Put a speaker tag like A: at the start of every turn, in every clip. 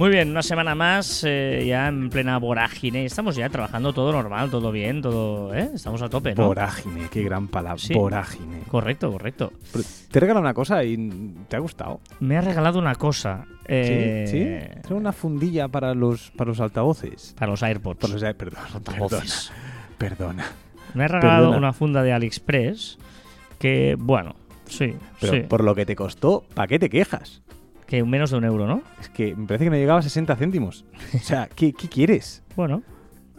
A: Muy bien, una semana más, eh, ya en plena vorágine. Estamos ya trabajando todo normal, todo bien, todo. ¿eh? Estamos a tope, ¿no?
B: Vorágine, qué gran palabra.
A: Sí.
B: Vorágine.
A: Correcto, correcto.
B: Pero Te he regalado una cosa y te ha gustado.
A: Me ha regalado una cosa. eh,
B: ¿Sí? ¿Sí? Era una fundilla para los, para los altavoces.
A: Para los AirPods.
B: Para los, eh, perdón,
A: altavoces.
B: Perdona.
A: Me ha regalado
B: Perdona.
A: una funda de AliExpress que, bueno, sí,
B: Pero
A: sí.
B: por lo que te costó, ¿para qué te quejas?
A: Que menos de un euro, ¿no?
B: Es que me parece que no llegaba a 60 céntimos. O sea, ¿qué, qué quieres?
A: Bueno,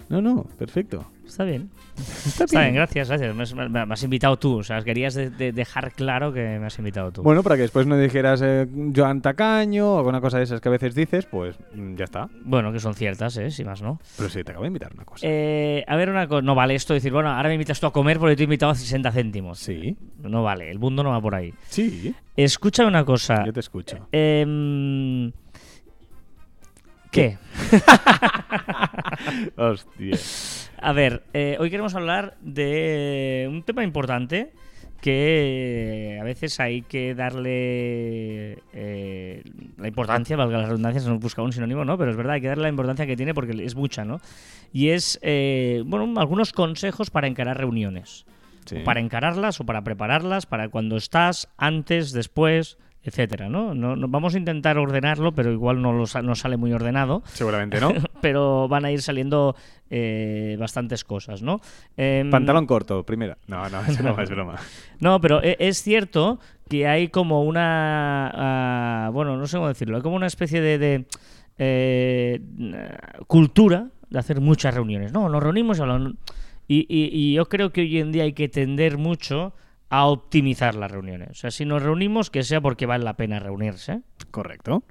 B: No, no, perfecto.
A: está bien.
B: Está
A: Está bien, gracias, gracias. Me has, me- me has invitado tú. O sea, querías de- de- dejar claro que me has invitado tú.
B: Bueno, para que después no dijeras eh, Joan Tacaño o alguna cosa de esas que a veces dices, pues mm, ya está.
A: Bueno, que son ciertas, ¿eh? Si más no.
B: Pero sí, te acabo de invitar una cosa.
A: Eh, a ver, una cosa. No vale esto de decir, bueno, ahora me invitas tú a comer porque te he invitado a 60 céntimos.
B: Sí,
A: No vale, el mundo no va por ahí.
B: sí,
A: Escucha una cosa.
B: yo te escucho.
A: Em, ¿Qué?
B: Hostia.
A: A ver, eh, hoy queremos hablar de un tema importante que a veces hay que darle eh, la importancia, valga la redundancia, se nos busca un sinónimo, ¿no? Pero es verdad, hay que darle la importancia que tiene porque es mucha, ¿no? Y es, eh, bueno, algunos consejos para encarar reuniones.
B: Sí.
A: Para encararlas o para prepararlas, para cuando estás, antes, después, etcétera, ¿no? No, no- vamos a intentar ordenarlo, pero igual no, lo sa- no sale muy ordenado
B: Seguramente no.
A: pero van a ir saliendo eh, bastantes cosas, ¿no? Em,
B: Pantalón corto, primera. No, no, es broma, es broma.
A: No, pero e- es cierto que hay como una... ah, bueno, no sé cómo decirlo, hay como una especie de... de, eh, cultura de hacer muchas reuniones. No, nos reunimos y hablamos. Y, y- y yo creo que hoy en día hay que tender mucho a optimizar las reuniones. O sea, si nos reunimos, que sea porque vale la pena reunirse.
B: Correcto.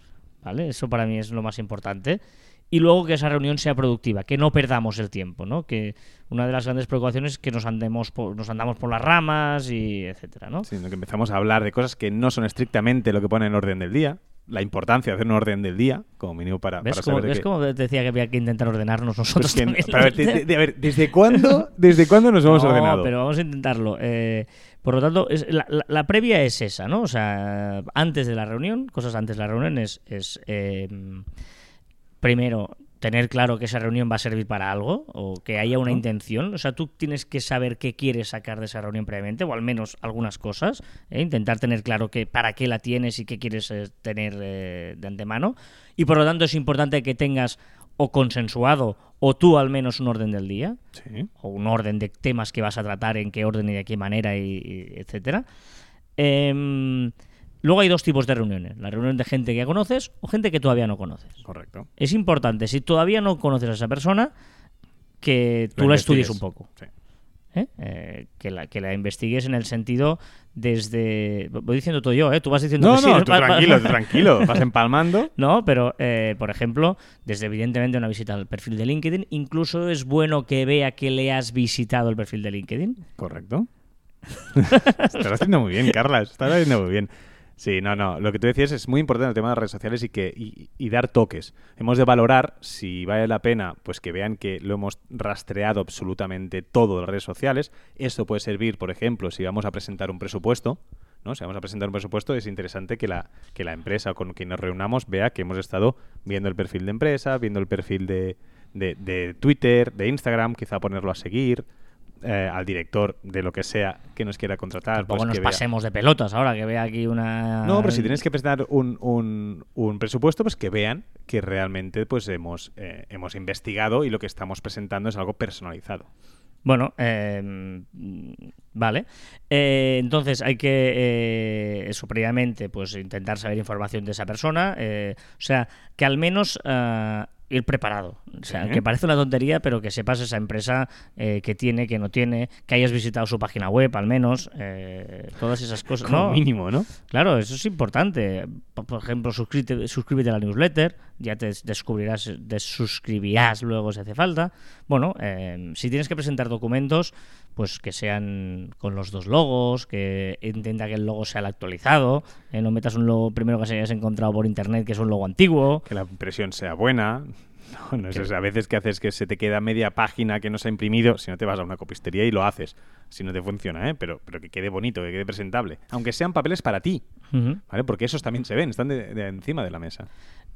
A: ¿vale? Eso para mí es lo más importante. Y luego que esa reunión sea productiva, que no perdamos el tiempo, ¿no? Que una de las grandes preocupaciones es que nos andemos por, nos andamos por las ramas y etcétera, ¿no?
B: Sino que empezamos a hablar de cosas que no son estrictamente lo que pone en orden del día. La importancia de hacer un orden del día, como mínimo para,
A: ¿Ves
B: para saber de
A: ves
B: qué-
A: cómo te decía que había que intentar ordenarnos nosotros
B: es que- a ver, de- de- de- a ver, ¿desde cuándo, ¿desde cuándo nos hemos
A: No,
B: ordenado?
A: pero vamos a intentarlo. Eh, por lo tanto, es- la, la- la previa es esa, ¿no? O sea, antes de la reunión, cosas antes de la reunión es, es, eh, primero tener claro que esa reunión va a servir para algo o que haya una intención. O sea, tú tienes que saber qué quieres sacar de esa reunión previamente, o al menos algunas cosas. ¿eh? Intentar tener claro que para qué la tienes y qué quieres eh, tener eh, de antemano. Y por lo tanto es importante que tengas o consensuado o tú al menos un orden del día
B: Sí.
A: o un orden de temas que vas a tratar, en qué orden y de qué manera, y, y etcétera. Em, luego hay dos tipos de reuniones: la reunión de gente que ya conoces o gente que todavía no conoces.
B: Correcto.
A: Es importante, si todavía no conoces a esa persona, que tú la estudies un poco.
B: Sí.
A: ¿eh? Eh, que, la, que la investigues en el sentido desde. Voy diciendo todo yo, ¿eh? Tú vas diciendo
B: No,
A: que sí,
B: no,
A: ¿eh?
B: tú tranquilo, tranquilo. Vas empalmando.
A: No, pero eh, por ejemplo, desde evidentemente una visita al perfil de LinkedIn, incluso es bueno que vea que le has visitado el perfil de LinkedIn.
B: Correcto. Estás haciendo muy bien, Carla. Estás haciendo muy bien. Sí, no, no. Lo que tú decías es muy importante el tema de las redes sociales y que y, y dar toques. Hemos de valorar si vale la pena, pues que vean que lo hemos rastreado absolutamente todo de las redes sociales. Esto puede servir, por ejemplo, si vamos a presentar un presupuesto. ¿no? Si vamos a presentar un presupuesto, es interesante que la, que la empresa con quien nos reunamos vea que hemos estado viendo el perfil de empresa, viendo el perfil de, de- de Twitter, de Instagram, quizá ponerlo a seguir, eh, al director de lo que sea que nos quiera contratar.
A: Tampoco
B: pues
A: nos
B: que vea-
A: pasemos de pelotas ahora que vea aquí una.
B: No, pero si tienes que presentar un, un- un presupuesto, pues que vean que realmente pues hemos, eh, hemos investigado y lo que estamos presentando es algo personalizado.
A: Bueno, eh, mm, vale. Eh, entonces hay que, eh, eso previamente, pues intentar saber información de esa persona. eh, o sea, que al menos ah, ir preparado. O sea,
B: Sí.
A: que parece una tontería, pero que sepas esa empresa eh, que tiene, que no tiene, que hayas visitado su página web al menos, eh, todas esas cosas.
B: Como
A: ¿no?
B: mínimo, ¿no?
A: Claro, eso es importante. Por por ejemplo, suscríbete, suscríbete a la newsletter ya te descubrirás, desuscribirás luego si hace falta. Bueno, eh, si tienes que presentar documentos, pues que sean con los dos logos, que intenta que el logo sea el actualizado, eh, no metas un logo primero que se hayas encontrado por internet que es un logo antiguo.
B: Que la impresión sea buena. No, no es, a veces que haces que se te queda media página que no se ha imprimido, si no te vas a una copistería y lo haces, si no te funciona, ¿eh? pero, pero que quede bonito, que quede presentable. Aunque sean papeles para ti, ¿vale? Porque esos también se ven, están de, encima de la mesa.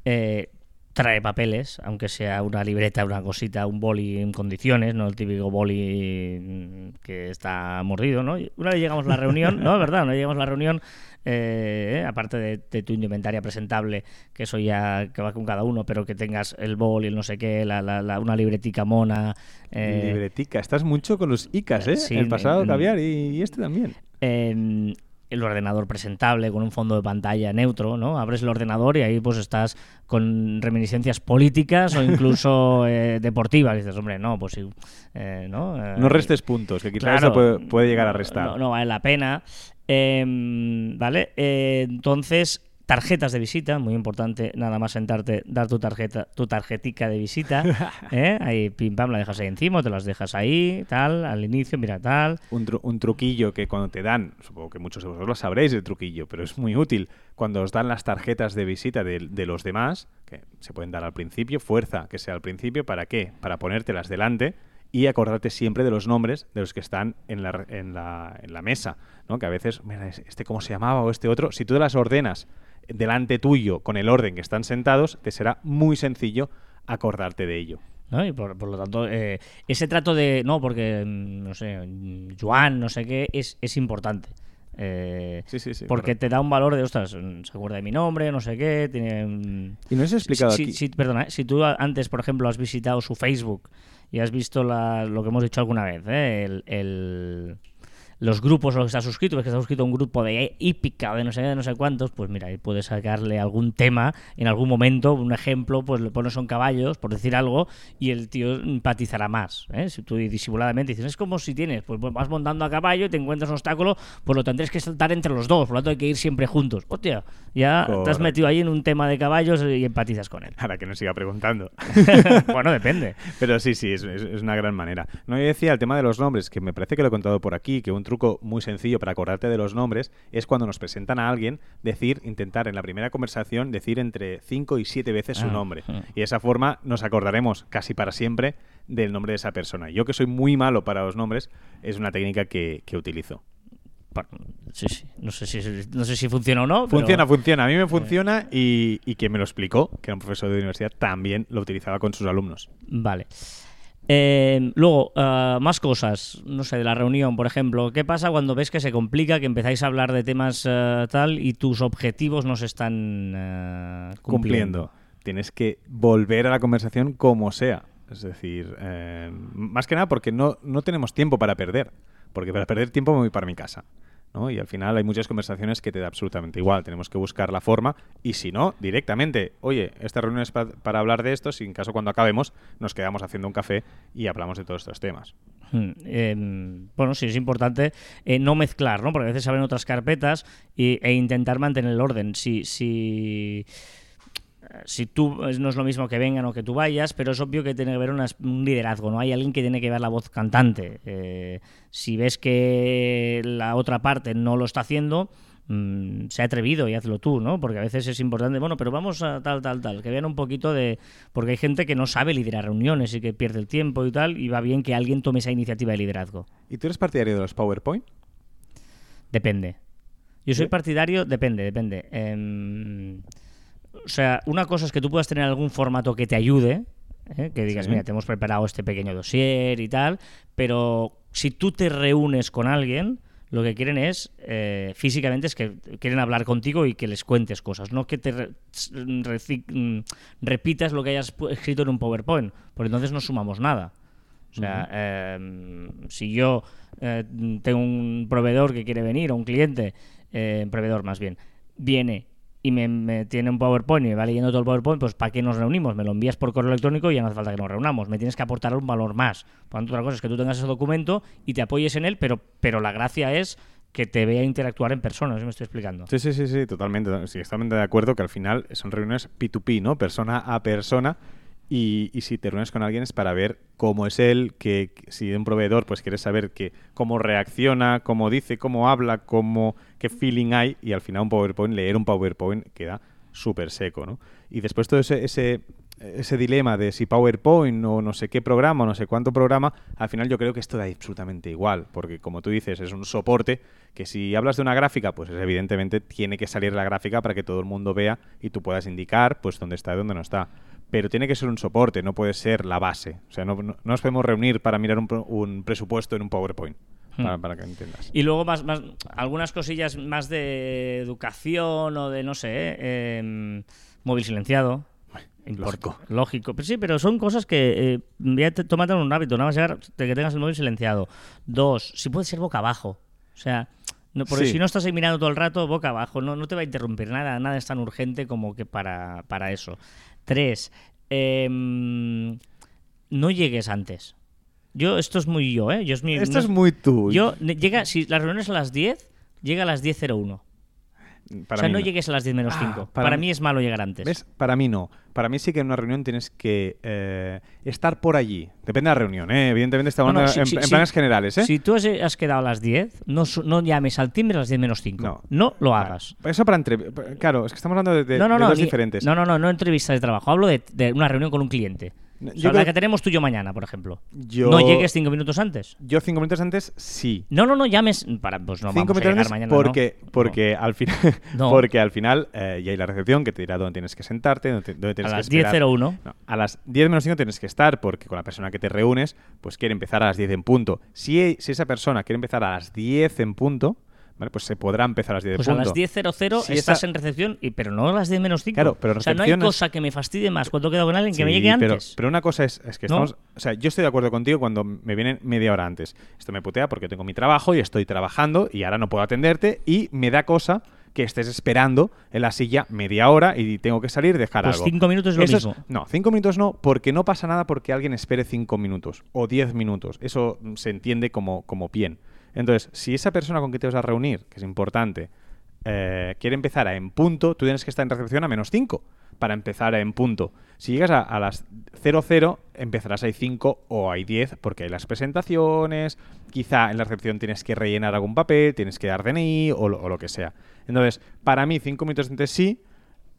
A: Eh, trae papeles, aunque sea una libreta, una cosita, un boli en condiciones, no el típico boli que está mordido, ¿no? Una vez llegamos a la reunión, no, es verdad, una vez llegamos a la reunión, eh, aparte de, tu indumentaria presentable, que eso ya que va con cada uno, pero que tengas el boli, el no sé qué, la, la, una libretica mona.
B: Eh, libretica, estás mucho con los ICAs, ¿eh? el pasado caviar y, y este también.
A: Eh, el ordenador presentable con un fondo de pantalla neutro, ¿no? Abres el ordenador y ahí pues estás con reminiscencias políticas o incluso eh, deportivas. dices, hombre, no, pues sí, eh, ¿no?
B: Eh, no restes puntos, que quizás eso puede, llegar a restar.
A: No, no vale la pena. Em, ¿Vale? entonces, tarjetas de visita, muy importante, nada más sentarte, dar tu tarjeta, tu tarjetica de visita, ¿eh? ahí pim pam la dejas ahí encima, te las dejas ahí, tal, al inicio, mira tal.
B: Un, un truquillo que cuando te dan, supongo que muchos de vosotros lo sabréis el truquillo, pero es muy útil, cuando os dan las tarjetas de visita de, de los demás, que se pueden dar al principio, fuerza que sea al principio, ¿para qué? Para ponértelas delante y acordarte siempre de los nombres de los que están en la, en la, en la mesa, ¿no? Que a veces, mira, este cómo se llamaba o este otro, si tú las ordenas delante tuyo con el orden que están sentados, te será muy sencillo acordarte de ello.
A: Y por, lo tanto, eh, ese trato de, no, porque, mm, no sé, Joan, no sé qué, es, es importante. Eh,
B: sí, sí, sí,
A: porque te da un valor de, ostras, se acuerda de mi nombre, no sé qué. Tiene,
B: mm, y no es explicado
A: si,
B: aquí.
A: Si, perdona, ¿eh? si tú antes, por ejemplo, has visitado su Facebook y has visto lo que hemos dicho alguna vez, el los grupos a los que está suscrito, es que está suscrito a un grupo de hípica o de no sé, de no sé cuántos, pues mira, ahí puedes sacarle algún tema en algún momento, un ejemplo, pues le pones son caballos, por decir algo, y el tío empatizará más. ¿eh? Si tú disimuladamente dices, es como si tienes, pues vas montando a caballo y te encuentras un obstáculo, pues lo tendréis que saltar entre los dos, por lo tanto hay que ir siempre juntos. Hostia, ya te has metido ahí en un tema de caballos y empatizas con él.
B: Ahora que no siga preguntando.
A: bueno, depende.
B: Pero sí, sí, es, es, una gran manera. No, yo decía el tema de los nombres, que me parece que lo he contado por aquí, que un truco muy sencillo para acordarte de los nombres es cuando nos presentan a alguien, decir, intentar en la primera conversación decir entre 5 y 7 veces su ah, nombre. Y de esa forma nos acordaremos casi para siempre del nombre de esa persona. Yo que soy muy malo para los nombres, es una técnica que, utilizo.
A: Sí, sí. No sé si, no sé si funciona o no.
B: Funciona, funciona. A mí me funciona y, y quien me lo explicó, que era un profesor de universidad, también lo utilizaba con sus alumnos.
A: Vale. Eh, luego, eh, más cosas, no sé, de la reunión, por ejemplo. ¿Qué pasa cuando ves que se complica, que empezáis a hablar de temas eh, tal y tus objetivos no se están cumpliendo?
B: Tienes que volver a la conversación como sea. Es decir, más que nada porque no, no tenemos tiempo para perder. Porque para perder tiempo me voy para mi casa. Y al final hay muchas conversaciones que te da absolutamente igual. Tenemos que buscar la forma y si no, directamente, oye, esta reunión es para, hablar de esto, si en caso cuando acabemos nos quedamos haciendo un café y hablamos de todos estos temas.
A: Hmm, em, bueno, sí, es importante eh, no mezclar, ¿no? Porque a veces se abren otras carpetas e intentar mantener el orden. Si, si si tú no es lo mismo que vengan o que tú vayas, pero es obvio que tiene que haber un liderazgo, ¿no? Hay alguien que tiene que ver la voz cantante. Eh, si ves que la otra parte no lo está haciendo, mm, se ha atrevido y hazlo tú, ¿no? Porque a veces es importante, bueno, pero vamos a tal, tal, tal, que vean un poquito de... Porque hay gente que no sabe liderar reuniones y que pierde el tiempo y tal, y va bien que alguien tome esa iniciativa de liderazgo.
B: ¿Y tú eres partidario de los PowerPoint?
A: Depende. Yo soy partidario, depende, depende. Eh, o sea, una cosa es que tú puedas tener algún formato que te ayude, ¿eh? que digas, mira, te hemos preparado este pequeño dossier y tal, pero si tú te reúnes con alguien, lo que quieren es, eh, físicamente, es que quieren hablar contigo y que les cuentes cosas, no que te mm, repitas lo que hayas escrito en un PowerPoint, porque entonces no sumamos nada. O sea, em, si yo eh, tengo un proveedor que quiere venir, o un cliente, proveedor más bien, viene y me, tiene un PowerPoint y me va leyendo todo el PowerPoint, pues ¿para qué nos reunimos? Me lo envías por correo electrónico y ya no hace falta que nos reunamos. Me tienes que aportar un valor más. Por tanto, otra cosa es que tú tengas ese documento y te apoyes en él, pero, pero la gracia es que te vea interactuar en persona, si me estoy explicando.
B: Sí, sí, sí, sí, totalmente. Sí, totalmente de acuerdo que al final son reuniones P2P, ¿no? Persona a persona. Y, y si te reúnes con alguien es para ver cómo es él, que si de un proveedor, pues quieres saber que, cómo reacciona, cómo dice, cómo habla, cómo, qué feeling hay. Y al final un PowerPoint, leer un PowerPoint queda súper seco, ¿no? Y después todo ese, ese, ese dilema de si PowerPoint o no sé qué programa o no sé cuánto programa, al final yo creo que esto da absolutamente igual, porque como tú dices, es un soporte que si hablas de una gráfica, pues evidentemente tiene que salir la gráfica para que todo el mundo vea y tú puedas indicar pues dónde está y dónde no está. Pero tiene que ser un soporte, no puede ser la base. O sea, no, no- no nos podemos reunir para mirar un, un presupuesto en un PowerPoint, para, para que entiendas.
A: Y luego más, más algunas cosillas más de educación o de, no sé, eh, em, móvil silenciado.
B: Lógico.
A: Lógico. Pero sí, pero son cosas que eh, ya te un hábito. Nada más llegar de que tengas el móvil silenciado. Dos, si puede ser boca abajo. O sea, no, porque
B: Sí.
A: si no estás ahí mirando todo el rato, boca abajo, no, no te va a interrumpir nada. Nada es tan urgente como que para, para eso. Tres, em, no llegues antes. Yo, esto es muy yo, ¿eh? Yo es mi,
B: Esto
A: no
B: es muy tú.
A: yo, llega, si la reunión es a las 10, llega a las 10.01.
B: Para
A: o sea,
B: mí
A: no, llegues a las 10 menos
B: Ah,
A: 5.
B: para
A: para
B: mí-
A: mí es malo llegar antes.
B: ¿Ves? Para mí no. Para mí sí que en una reunión tienes que eh, estar por allí. Depende de la reunión, ¿eh? Evidentemente estamos
A: No, no,
B: en,
A: sí,
B: en planes generales, ¿eh?
A: Si tú has, has quedado a las 10, no, no llames al timbre a las 10 menos 5.
B: No.
A: No, lo
B: Vale.
A: hagas.
B: Eso para entre... Claro, es que estamos hablando de, de-
A: no, no,
B: de
A: no.
B: dos
A: ni-
B: diferentes.
A: No, no, no, no entrevistas de trabajo. Hablo de, de una reunión con un cliente. O sea, la que tenemos tú y yo mañana, por ejemplo.
B: Yo-
A: No llegues 5 minutos antes.
B: Yo cinco minutos antes, sí.
A: No, no, no llames. Para, pues no
B: cinco
A: vamos a
B: minutos
A: llegar
B: antes
A: mañana.
B: porque,
A: no.
B: porque, al final, porque al final eh, ya hay la recepción que te dirá dónde tienes que sentarte, dónde, dónde
A: A
B: tienes que
A: las
B: esperar.
A: 10.01.
B: No, a las 10 menos 5 tienes que estar porque con la persona que te reúnes pues quiere empezar a las 10 en punto. Si, si esa persona quiere empezar a las 10 en punto, ¿vale? pues se podrá empezar a las 10
A: Pues
B: en
A: a las 10.00
B: Si
A: estás
B: esa-
A: en recepción, y, pero no a las 10 menos 5.
B: Claro, pero
A: o sea, no hay cosa que me fastidie más cuando quedo con alguien que me llegue antes.
B: Pero una cosa es, es que
A: ¿No?
B: estamos. O sea, yo estoy de acuerdo contigo cuando me vienen media hora antes. Esto me putea porque tengo mi trabajo y estoy trabajando y ahora no puedo atenderte y me da cosa que estés esperando en la silla media hora y tengo que salir y dejar
A: Pues
B: algo.
A: cinco minutos es lo
B: Eso
A: mismo.
B: no, cinco minutos no, porque no pasa nada porque alguien espere cinco minutos o diez minutos. Eso se entiende como, como bien. Entonces, si esa persona con que te vas a reunir, que es importante, eh, quiere empezar a en punto, tú tienes que estar en recepción a menos 5 para empezar a en punto. Si llegas a, a las 00, empezarás a 5 o hay 10 porque hay las presentaciones, quizá en la recepción tienes que rellenar algún papel, tienes que dar DNI o lo, o lo que sea. Entonces, para mí 5 minutos antes sí,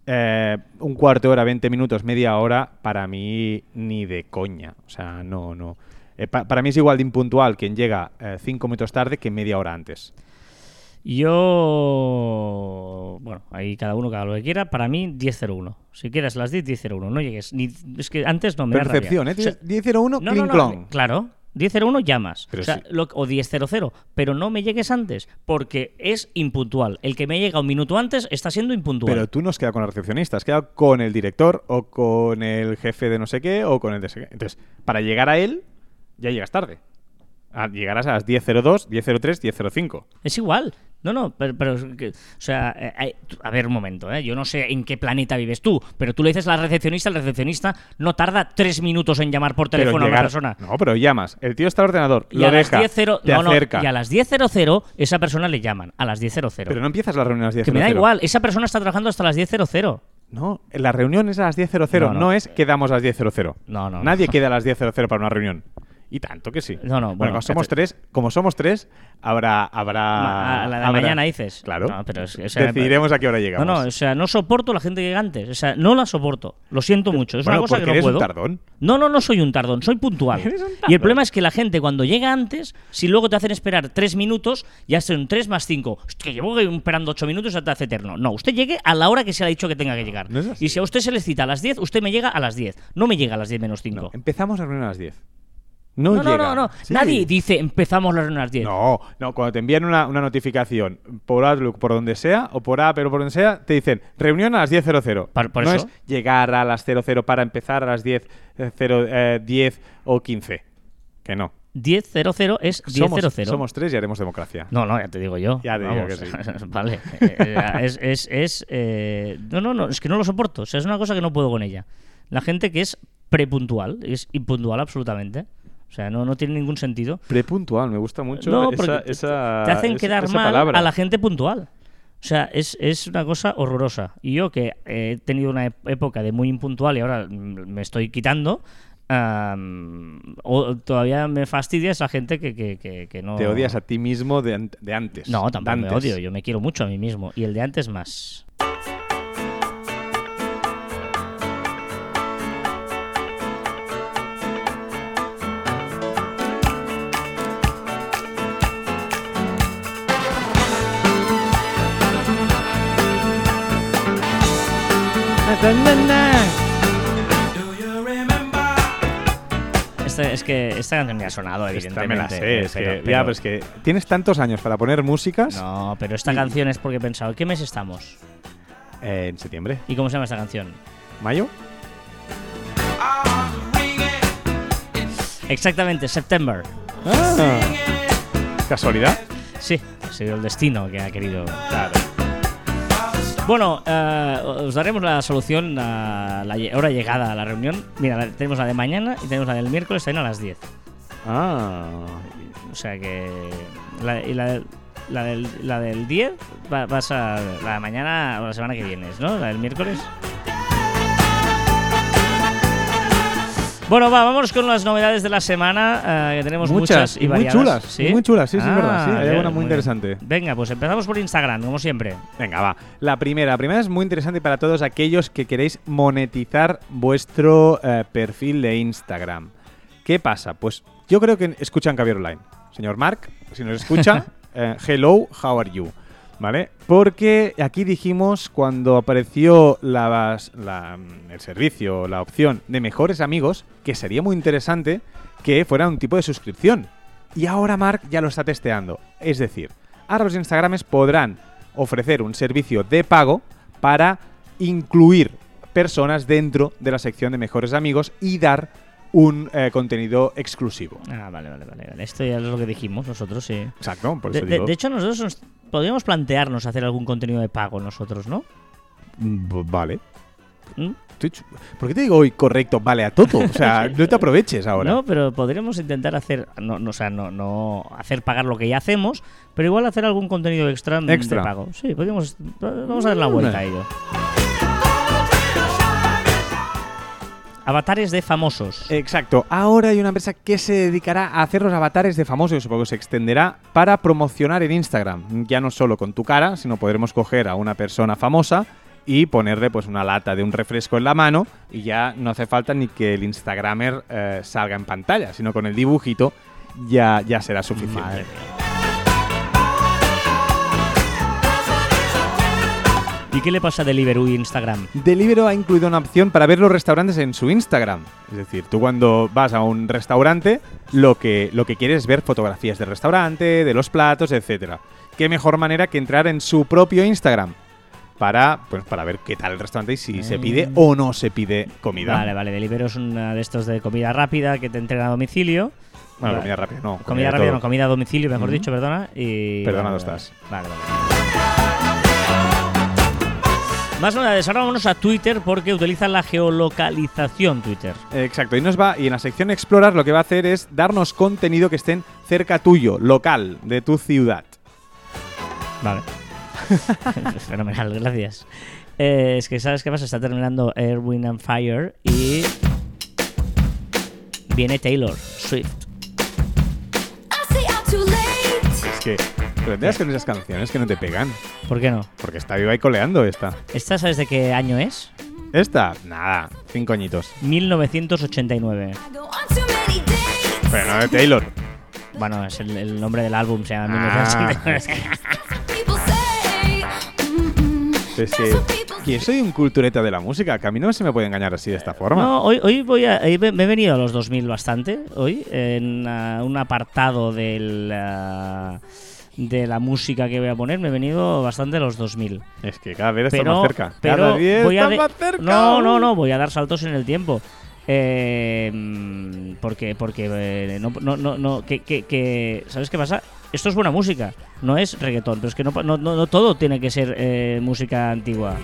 B: eh, un cuarto de hora, 20 minutos, media hora, para mí ni de coña. O sea, no, no. Eh, pa- para mí es igual de impuntual quien llega 5 minutos tarde que media hora antes.
A: Yo. Bueno, ahí cada uno haga lo que quiera. Para mí, 10.01. Si quieres las 10, 10.01. No llegues. Ni, es que antes no me da rabia.
B: Percepción, ¿eh?
A: O sea,
B: 10.01,
A: no, no, no. Claro. 10.01 llamas.
B: Pero
A: o, sea,
B: sí.
A: lo- o 10.00. Pero no me llegues antes. Porque es impuntual. El que me llega un minuto antes está siendo impuntual.
B: Pero tú no has quedado con la recepcionista, has quedado con el director o con el jefe de no sé qué o con el de. Entonces, para llegar a él, ya llegas tarde. Ah, llegarás a las 10.02, 10.03, 10.05.
A: Es igual. No, no, pero, pero o sea, eh, eh, a ver un momento, ¿eh? yo no sé en qué planeta vives tú, pero tú le dices a la recepcionista, el recepcionista no tarda tres minutos en llamar por teléfono a una persona.
B: No, pero llamas. El tío está al ordenador,
A: Y
B: lo
A: a las
B: deja,
A: 10.00
B: te
A: no, no,
B: acerca.
A: y a las 10.00 esa persona le llaman, a las 10.00.
B: Pero no empiezas la reunión a las 10.00.
A: que me da igual, esa persona está trabajando hasta las 10.00.
B: No, la reunión es a las 10.00,
A: No,
B: no,
A: no.
B: es quedamos a las 10.00.
A: No, no,
B: Nadie
A: no.
B: queda a las 10.00 para una reunión. Y tanto que sí.
A: No, no, bueno,
B: como somos
A: que te-
B: tres, como somos tres, habrá habrá
A: a la de
B: habrá-
A: mañana dices.
B: Claro.
A: No, pero es- o sea,
B: Decidiremos a qué hora
A: No,
B: llegamos.
A: no, o sea, no soporto la gente que llega antes. O sea, no la soporto. Lo siento mucho. Es
B: Bueno,
A: una cosa que no
B: eres
A: puedo.
B: un tardón.
A: No, no, no soy un tardón, soy puntual. Y el problema es que la gente cuando llega antes, si luego te hacen esperar tres minutos, ya son tres más cinco. Hostia, que llevo esperando ocho minutos, ya te hace eterno. No, usted llegue a la hora que se le ha dicho que tenga que llegar.
B: No
A: y si a usted se le cita a las 10, usted me llega a las 10. No me llega a las 10 menos
B: No,
A: 5.
B: empezamos la reunión a las 10. No,
A: No, no,
B: llega.
A: no, no.
B: Sí.
A: Nadie dice empezamos la reunión a las 10.
B: No, no, cuando te envían una, una notificación por Outlook, por donde sea, o por Apple o por donde sea, te dicen reunión a las 10.00.
A: Por- por
B: no
A: eso.
B: es llegar a las 00 para empezar a las 10, eh, 0, eh, 10 o 15. Que no.
A: 10.00 es 10.00.
B: Somos, somos tres y haremos democracia.
A: No, no, ya te digo yo.
B: Ya te digo que sí.
A: vale. Eh, eh, es, es, es, eh, no, no, no, es que no lo soporto. O sea, es una cosa que no puedo con ella. La gente que es prepuntual, es impuntual absolutamente. O sea, no, no tiene ningún sentido.
B: Prepuntual, me gusta mucho
A: No,
B: esa, esa-
A: te hacen
B: esa-
A: quedar
B: esa
A: mal
B: palabra.
A: a la gente puntual. O sea, es, es una cosa horrorosa. Y yo que he tenido una época de muy impuntual y ahora me estoy quitando, am, o- todavía me fastidia esa gente que, que, que- que no...
B: Te odias a ti mismo de, de antes.
A: No,
B: de
A: tampoco me odio. Yo me quiero mucho a mí mismo. Y el de antes más. Este- es que esta canción ya ha sonado,
B: Esta
A: evidentemente.
B: me la sé, es
A: pero-
B: que,
A: pero-
B: ya, pero es que tienes tantos años para poner músicas
A: No, pero esta canción es porque he pensado, ¿qué mes estamos?
B: eh, en septiembre.
A: ¿Y cómo se llama esta canción?
B: ¿Mayo?
A: Exactamente, September.
B: Ah. ¿Casualidad?
A: Sí, ha sido el destino que ha querido.
B: Claro.
A: Bueno, eh, os daremos la solución a la hora llegada a la reunión. Mira, tenemos la de mañana y tenemos la del miércoles también a las 10.
B: Ah.
A: O sea que. La, y la, del- la del, la del 10 va, vas a. La de mañana o la semana que viene, ¿no? La del miércoles. Bueno, va, vámonos con las novedades de la semana, eh, que tenemos muchas, y,
B: muy
A: variadas.
B: chulas.
A: ¿Sí?
B: y Muy chulas, sí, sí, es verdad. Sí,
A: Ah,
B: hay
A: bien,
B: alguna muy interesante.
A: Venga, pues empezamos por Instagram, como siempre.
B: Venga, va. La primera. La primera es muy interesante para todos aquellos que queréis monetizar vuestro eh, perfil de Instagram. ¿Qué pasa? Pues yo creo que escuchan Caviar Online. Señor Mark, si nos escucha, eh, hello, how are you? ¿Vale? Porque aquí dijimos cuando apareció la- la- el servicio, la opción de mejores amigos, que sería muy interesante que fuera un tipo de suscripción. Y ahora Mark ya lo está testeando. Es decir, ahora los Instagrames podrán ofrecer un servicio de pago para incluir personas dentro de la sección de mejores amigos y dar un eh, contenido exclusivo.
A: Ah, vale, vale, vale, vale. Esto ya es lo que dijimos nosotros, sí.
B: Exacto, por eso
A: de-
B: digo.
A: de hecho, nosotros nos- podríamos plantearnos hacer algún contenido de pago nosotros, ¿no?
B: Mm, Vale.
A: ¿Mm?
B: ¿Por qué te digo hoy correcto? Vale a todo. O sea, no te aproveches ahora.
A: No, pero podríamos intentar hacer, no, no, o sea, no, no hacer pagar lo que ya hacemos, pero igual hacer algún contenido extra, de
B: Extra.
A: pago. Sí, podríamos, vamos a dar la vuelta a ello. Avatares de famosos.
B: Exacto. Ahora hay una empresa que se dedicará a hacer los avatares de famosos. Supongo que se extenderá para promocionar en Instagram. Ya no solo con tu cara, sino podremos coger a una persona famosa y ponerle pues una lata de un refresco en la mano y ya no hace falta ni que el Instagramer eh, salga en pantalla, sino con el dibujito ya, ya será suficiente.
A: Madre ¿Y qué le pasa a Deliveroo y Instagram?
B: Deliveroo ha incluido una opción para ver los restaurantes en su Instagram. Es decir, tú cuando vas a un restaurante, lo que, lo que quieres es ver fotografías del restaurante, de los platos, etcétera. ¿Qué mejor manera que entrar en su propio Instagram? Para, pues, para ver qué tal el restaurante y si se pide o no se pide comida.
A: Vale, vale, Deliveroo es una de estos de comida rápida que te entrega a domicilio.
B: Bueno,
A: Vale.
B: comida rápida, no.
A: Comida
B: de
A: rápida,
B: todo.
A: no, comida a domicilio, mejor dicho, perdona. Y,
B: Perdonado
A: vale.
B: estás.
A: Vale, vale. Más novedades, ahora vámonos a Twitter porque utilizan la geolocalización Twitter.
B: Exacto, y nos va, y en la sección Explorar lo que va a hacer es darnos contenido que estén cerca tuyo, local, de tu ciudad.
A: Vale. Fenomenal, gracias. Eh, es que, ¿sabes qué pasa? Está terminando Air, Wind and Fire y. Viene Taylor Swift.
B: Es que, pero con esas canciones que no te pegan,
A: ¿Por qué no?
B: porque está viva y coleando esta.
A: ¿Esta sabes de qué año es?
B: Esta, nada, cinco añitos.
A: 1989.
B: Pero no de Taylor.
A: Bueno, es el, el nombre del álbum, se llama
B: Ah.
A: 1989.
B: Es que, que soy un cultureta de la música, que a mí no se me puede engañar así de esta forma.
A: No, hoy, hoy voy a, hoy me me he venido a los 2000 bastante, hoy, en ah, un apartado del, ah, de la música que voy a poner, me he venido bastante a los 2000.
B: Es que cada vez está
A: Pero,
B: más cerca.
A: pero
B: cada vez
A: voy
B: está más cerca.
A: No, no, no, voy a dar saltos en el tiempo. Eh, porque, porque, eh, no, no, no, no, que, que, que- ¿sabes qué pasa? Esto es buena música, no es reggaetón, pero es que no, no, no- no todo tiene que ser eh, música antigua.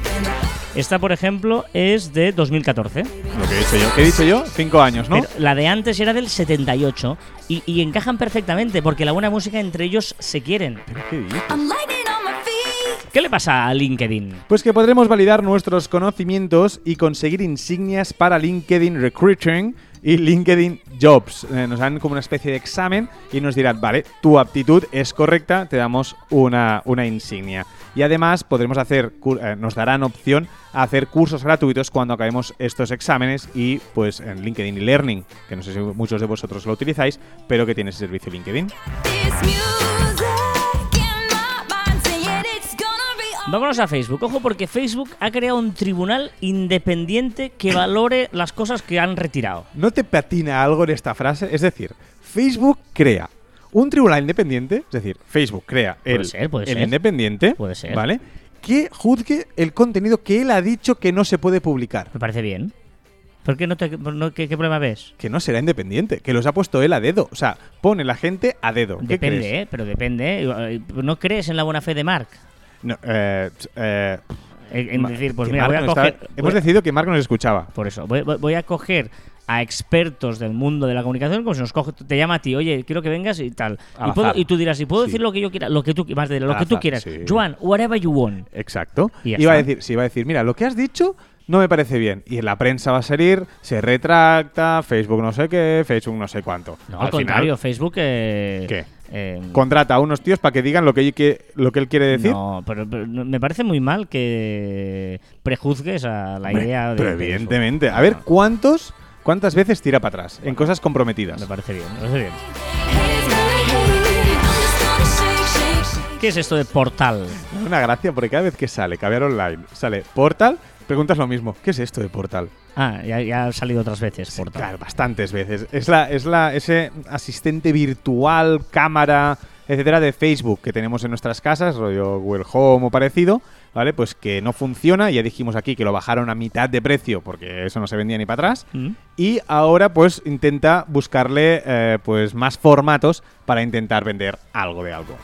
A: Esta, por ejemplo, es de 2014.
B: Lo que he dicho yo. ¿Qué he dicho yo? Cinco años, ¿no?
A: Pero la de antes era del 78 y, y encajan perfectamente porque la buena música entre ellos se quieren.
B: ¿Qué
A: le pasa a LinkedIn?
B: Pues que podremos validar nuestros conocimientos y conseguir insignias para LinkedIn Recruiting y LinkedIn Jobs. Eh, nos dan como una especie de examen y nos dirán, vale, tu aptitud es correcta, te damos una, una insignia. Y además podremos hacer, eh, nos darán opción a hacer cursos gratuitos cuando acabemos estos exámenes y pues en LinkedIn Learning, que no sé si muchos de vosotros lo utilizáis, pero que tiene ese servicio LinkedIn.
A: Vámonos a Facebook. Ojo, porque Facebook ha creado un tribunal independiente que valore las cosas que han retirado.
B: ¿No te patina algo en esta frase? Es decir, Facebook crea un tribunal independiente, es decir, Facebook crea
A: Puede
B: el,
A: ser, puede
B: el
A: ser.
B: independiente,
A: Puede ser.
B: ¿vale? Que juzgue el contenido que él ha dicho que no se puede publicar.
A: Me parece bien. ¿Por qué no te, no- qué, qué problema ves?
B: Que no será independiente, que los ha puesto él a dedo. O sea, pone la gente a dedo. ¿Qué
A: Depende,
B: crees?
A: ¿eh? Pero depende. ¿eh? ¿No crees en la buena fe de Mark?
B: No, eh, eh,
A: En, decir, pues mira, voy
B: Mark
A: a
B: no
A: coger.
B: estaba- Hemos decidido que Marco nos escuchaba.
A: Por eso, voy, a coger a expertos del mundo de la comunicación, como si nos coge, te llama a ti, oye, quiero que vengas y tal.
B: Al
A: Y, puedo-
B: azar.
A: y tú dirás, y puedo
B: Sí.
A: decir lo que yo quiera, lo que tú, más de lo que tú quieras.
B: sí.
A: Joan, whatever you want.
B: Exacto.
A: Y
B: Iba a decir, sí, iba a decir, mira, lo que has dicho no me parece bien. Y en la prensa va a salir, se retracta, Facebook no sé qué, Facebook no sé cuánto.
A: No, al, contrario, Facebook. eh,
B: ¿Qué?
A: Eh,
B: contrata a unos tíos para que digan lo que, que- lo que él quiere decir.
A: No, pero, me parece muy mal que prejuzgues a la
B: Hombre,
A: idea de.
B: pero
A: eso.
B: evidentemente. A ver, ¿cuántos, ¿cuántas veces tira para atrás? En cosas comprometidas.
A: Me parece bien, me parece bien. ¿Qué es esto de portal?
B: Una gracia porque cada vez que sale Caviar Online, sale Portal, preguntas lo mismo. ¿Qué es esto de Portal?
A: Ah, ya, ya ha salido otras veces.
B: Sí,
A: portal.
B: Claro, bastantes veces. Es la, es la, ese asistente virtual, cámara, etcétera, de Facebook que tenemos en nuestras casas, rollo Google Home o parecido, ¿vale? Pues que no funciona. Ya dijimos aquí que lo bajaron a mitad de precio porque eso no se vendía ni para atrás.
A: ¿Mm?
B: Y ahora, pues, intenta buscarle eh, pues más formatos para intentar vender algo de algo.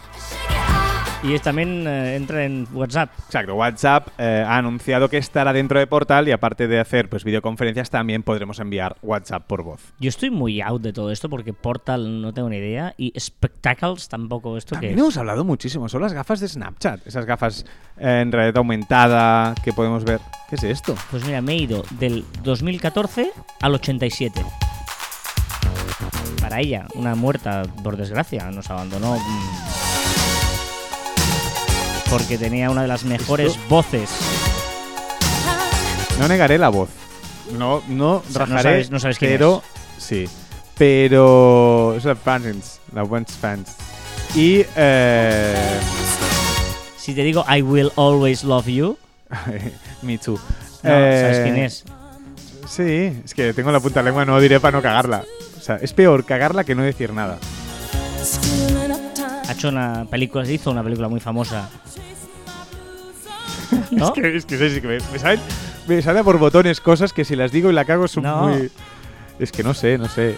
A: Y es- también eh, entra en WhatsApp.
B: Exacto, WhatsApp eh, ha anunciado que estará dentro de Portal y aparte de hacer pues videoconferencias también podremos enviar WhatsApp por voz.
A: Yo estoy muy out de todo esto porque Portal no tengo ni idea y Spectacles tampoco. ¿Esto
B: También hemos hablado muchísimo, son las gafas de Snapchat, esas gafas eh, en realidad aumentada que podemos ver. ¿Qué es esto?
A: Pues mira, me he ido del 2014 al 87. Para ella, una muerta, por desgracia, nos abandonó. Porque tenía una de las mejores
B: Esto-
A: voces.
B: No negaré la voz. No, no
A: sea, no
B: rajaré,
A: sabes- no sabes quién
B: pero sí. Pero es la fans, la One's fans. Y eh,
A: Si te digo I will always love you,
B: me too.
A: no, ¿sabes
B: Eh,
A: quién es?
B: Sí, es que tengo la punta de lengua, no diré para no cagarla. O sea, es peor cagarla que no decir nada.
A: Ha hecho una película, hizo una película muy famosa. ¿No?
B: Es que, es que, es que me, me salen, me salen por botones cosas que si las digo y la cago son
A: No.
B: muy... Es que no sé, no sé.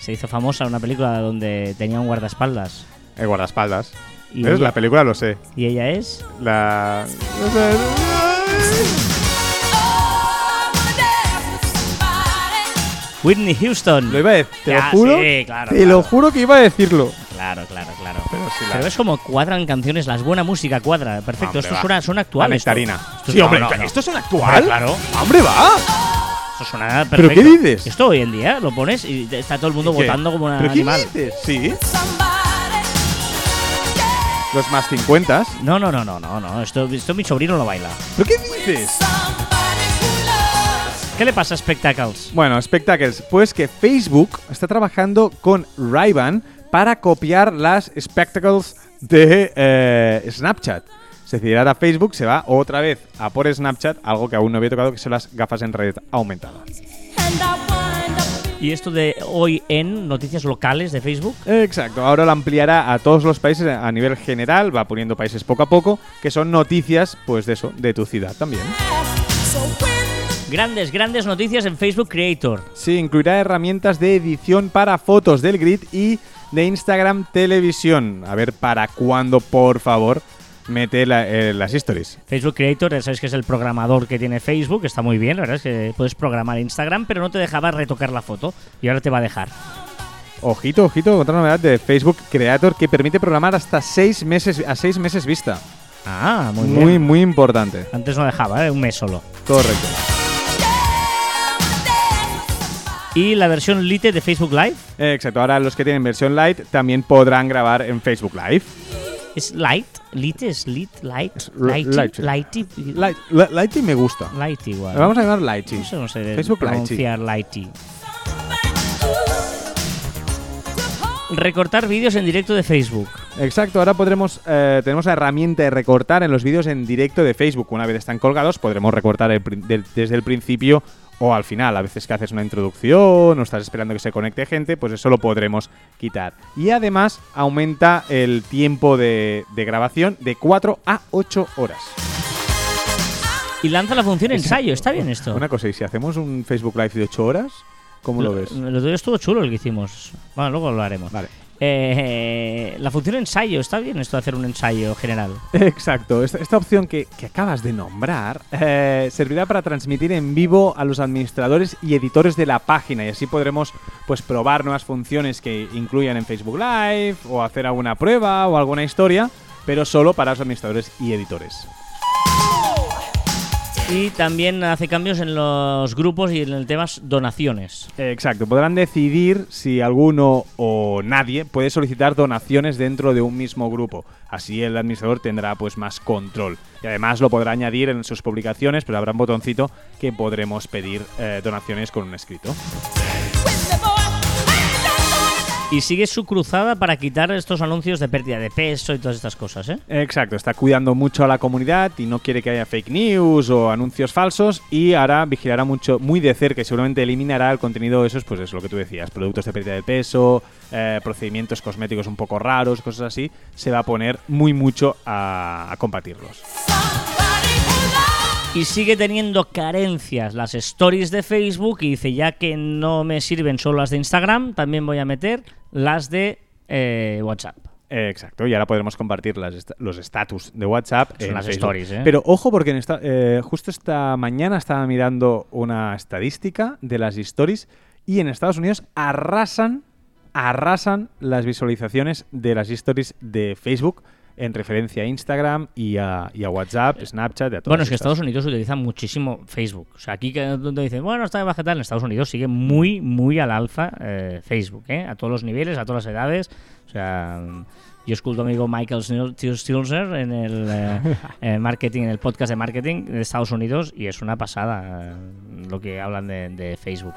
A: Se hizo famosa una película donde tenía un guardaespaldas.
B: El guardaespaldas.
A: Y
B: ¿Ves?
A: ella,
B: La película lo sé.
A: y ella es.
B: La...
C: With somebody.
A: Whitney Houston.
B: Lo iba a decir, te lo juro.
A: sí, claro,
B: te
A: claro.
B: lo juro que iba a decirlo.
A: Claro, claro, claro.
B: Pero si la-
A: Pero ves como cuadran canciones, las buena música cuadra. Perfecto,
B: Hombre,
A: esto
B: va.
A: suena, suena
B: La
A: esto.
B: nectarina.
A: Esto-
B: Sí, hombre,
A: no, no.
B: ¿esto es un
A: Hombre,
B: actual?
A: claro.
B: ¡Hombre, va!
A: Esto suena
B: ¿Pero
A: perfecto.
B: qué dices?
A: Esto hoy en día lo pones y está todo el mundo votando como un
B: ¿Pero qué
A: animal.
B: dices? Sí, los más 50.
A: No, no, no, no, no, no. Esto, esto mi sobrino lo baila.
B: ¿Pero qué dices?
A: ¿Qué le pasa a Spectacles?
B: Bueno, Spectacles, pues que Facebook está trabajando con Ray-Ban para copiar las Spectacles de eh, Snapchat. Es decir, ahora Facebook se va otra vez a por Snapchat, algo que aún no había tocado, que son las gafas en red
C: up
A: ¿Y esto de hoy en noticias locales de Facebook?
B: Exacto, ahora lo ampliará a todos los países a nivel general, va poniendo países poco a poco, que son noticias, pues de eso, de tu ciudad también.
A: Grandes, grandes noticias en Facebook Creator.
B: Sí, incluirá herramientas de edición para fotos del grid y de Instagram Televisión. A ver para cuándo, por favor, mete la- eh, las stories.
A: Facebook Creator, ya sabes que es el programador que tiene Facebook, está muy bien, la verdad es que puedes programar Instagram, pero no te dejaba retocar la foto y ahora te va a dejar.
B: Ojito, ojito, otra novedad de Facebook Creator que permite programar hasta seis meses a seis meses vista.
A: Ah, muy,
B: Muy,
A: bien.
B: muy importante.
A: Antes no dejaba, ¿eh? un mes solo.
B: Correcto.
A: Y la versión Lite de Facebook Live
B: Eh, Exacto, ahora los que tienen versión light también podrán grabar en Facebook Live.
A: es Light, Lite es Lit, Light, Lighty,
B: Light.
A: Lighty,
B: Light, li- Lighty me gusta.
A: Lighty igual.
B: Lo vamos a llamar Lighty.
A: No sé, no sé
B: Facebook Lighty.
A: pronunciar Lighty. Recortar vídeos en directo de Facebook.
B: Exacto, ahora podremos eh, tenemos la herramienta de recortar en los vídeos en directo de Facebook. Una vez están colgados, podremos recortar el desde el principio o al final. A veces que haces una introducción o estás esperando que se conecte gente, pues eso lo podremos quitar. Y además aumenta el tiempo de, de grabación de 4 a 8 horas.
A: Y lanza la función ensayo. Está bien esto.
B: Una cosa, ¿y si hacemos un Facebook Live de 8 horas? ¿Cómo lo, ves?
A: Lo tuyo estuvo chulo el que hicimos. Bueno, luego lo haremos.
B: Vale.
A: Eh, la función ensayo. Está bien esto de hacer un ensayo general.
B: Exacto, esta, opción que, que acabas de nombrar eh, servirá para transmitir en vivo a los administradores y editores de la página y así podremos pues probar nuevas funciones que incluyan en Facebook Live o hacer alguna prueba o alguna historia, pero solo para los administradores y editores.
A: Y también hace cambios en los grupos y en el tema donaciones.
B: Eh, Exacto, podrán decidir si alguno o nadie puede solicitar donaciones dentro de un mismo grupo. Así el administrador tendrá pues más control. Y además lo podrá añadir en sus publicaciones, pero habrá un botoncito que podremos pedir eh, donaciones con un escrito.
A: Y sigue su cruzada para quitar estos anuncios de pérdida de peso y todas estas cosas, ¿eh?
B: Exacto, está cuidando mucho a la comunidad y no quiere que haya fake news o anuncios falsos y ahora vigilará mucho, muy de cerca y seguramente eliminará el contenido de esos, pues es lo que tú decías, productos de pérdida de peso, eh, procedimientos cosméticos un poco raros, cosas así, se va a poner muy mucho a, a combatirlos.
A: Y sigue teniendo carencias las stories de Facebook y dice, ya que no me sirven solo las de Instagram, también voy a meter las de eh, WhatsApp.
B: Eh, Exacto, y ahora podremos compartir las est- los status de WhatsApp
A: Son
B: en
A: las
B: Facebook.
A: stories, ¿eh?
B: Pero ojo, porque en esta, eh, justo esta mañana estaba mirando una estadística de las stories y en Estados Unidos arrasan, arrasan las visualizaciones de las stories de Facebook en referencia a Instagram y a, y a WhatsApp, Snapchat, y a todas
A: Bueno, es que
B: estas.
A: Estados Unidos utiliza muchísimo Facebook. O sea, aquí donde dicen, bueno, está de baja tal, en Estados Unidos sigue muy, muy al alza eh, Facebook, ¿eh? A todos los niveles, a todas las edades. O sea, yo escucho a mi amigo Michael Stilzer en el eh, eh, marketing, en el podcast de marketing de Estados Unidos y es una pasada eh, lo que hablan de, de Facebook.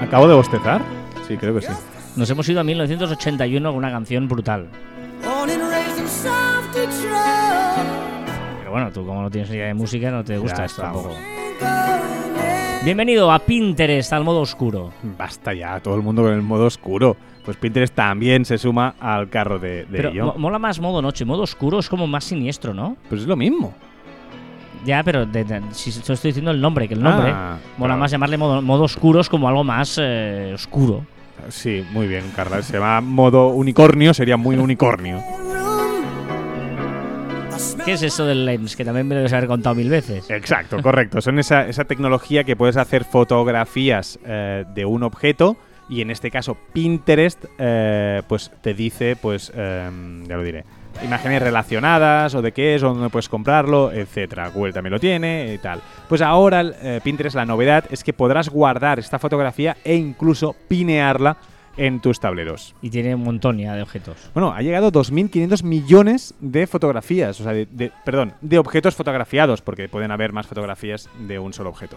B: ¿Acabo de bostezar? Sí, creo que sí.
A: Nos hemos ido a 1981 con una canción brutal. Pero bueno, tú como no tienes idea de música no te gusta
B: Ya
A: esto tampoco. Bienvenido a Pinterest al modo oscuro.
B: Basta ya, todo el mundo con el modo oscuro. Pues Pinterest también se suma al carro de, de
A: Pero
B: ello.
A: mola más modo noche, modo oscuro es como más siniestro, ¿no?
B: Pues es lo mismo.
A: Ya, pero de- de- si estoy diciendo el nombre, que el nombre
B: Ah,
A: mola
B: claro.
A: más llamarle modo, modo oscuro es como algo más eh, oscuro.
B: Sí, muy bien, Carla. Se llama modo unicornio, sería muy unicornio.
A: ¿Qué es eso del lens? Que también me lo debes haber contado mil veces.
B: Exacto, correcto. Son esa, esa tecnología que puedes hacer fotografías eh, de un objeto y en este caso Pinterest eh, pues te dice, pues, em, ya lo diré, imágenes relacionadas o de qué es o dónde puedes comprarlo, etcétera. Google también lo tiene y tal. Pues ahora eh, Pinterest la novedad es que podrás guardar esta fotografía e incluso pinearla en tus tableros.
A: Y tiene un montón ya de objetos.
B: Bueno, ha llegado 2.500 millones de fotografías, o sea, de, de- perdón, de objetos fotografiados, porque pueden haber más fotografías de un solo objeto.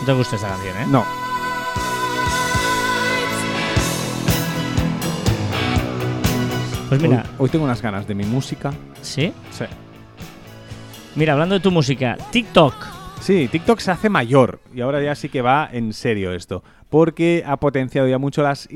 A: No te gusta esta canción, ¿eh?
B: No,
A: Pues mira,
B: hoy, hoy tengo unas ganas de mi música.
A: ¿sí?
B: Sí.
A: Mira, hablando de tu música, TikTok.
B: Sí, TikTok se hace mayor y ahora ya sí que va en serio esto, porque ha potenciado ya mucho las,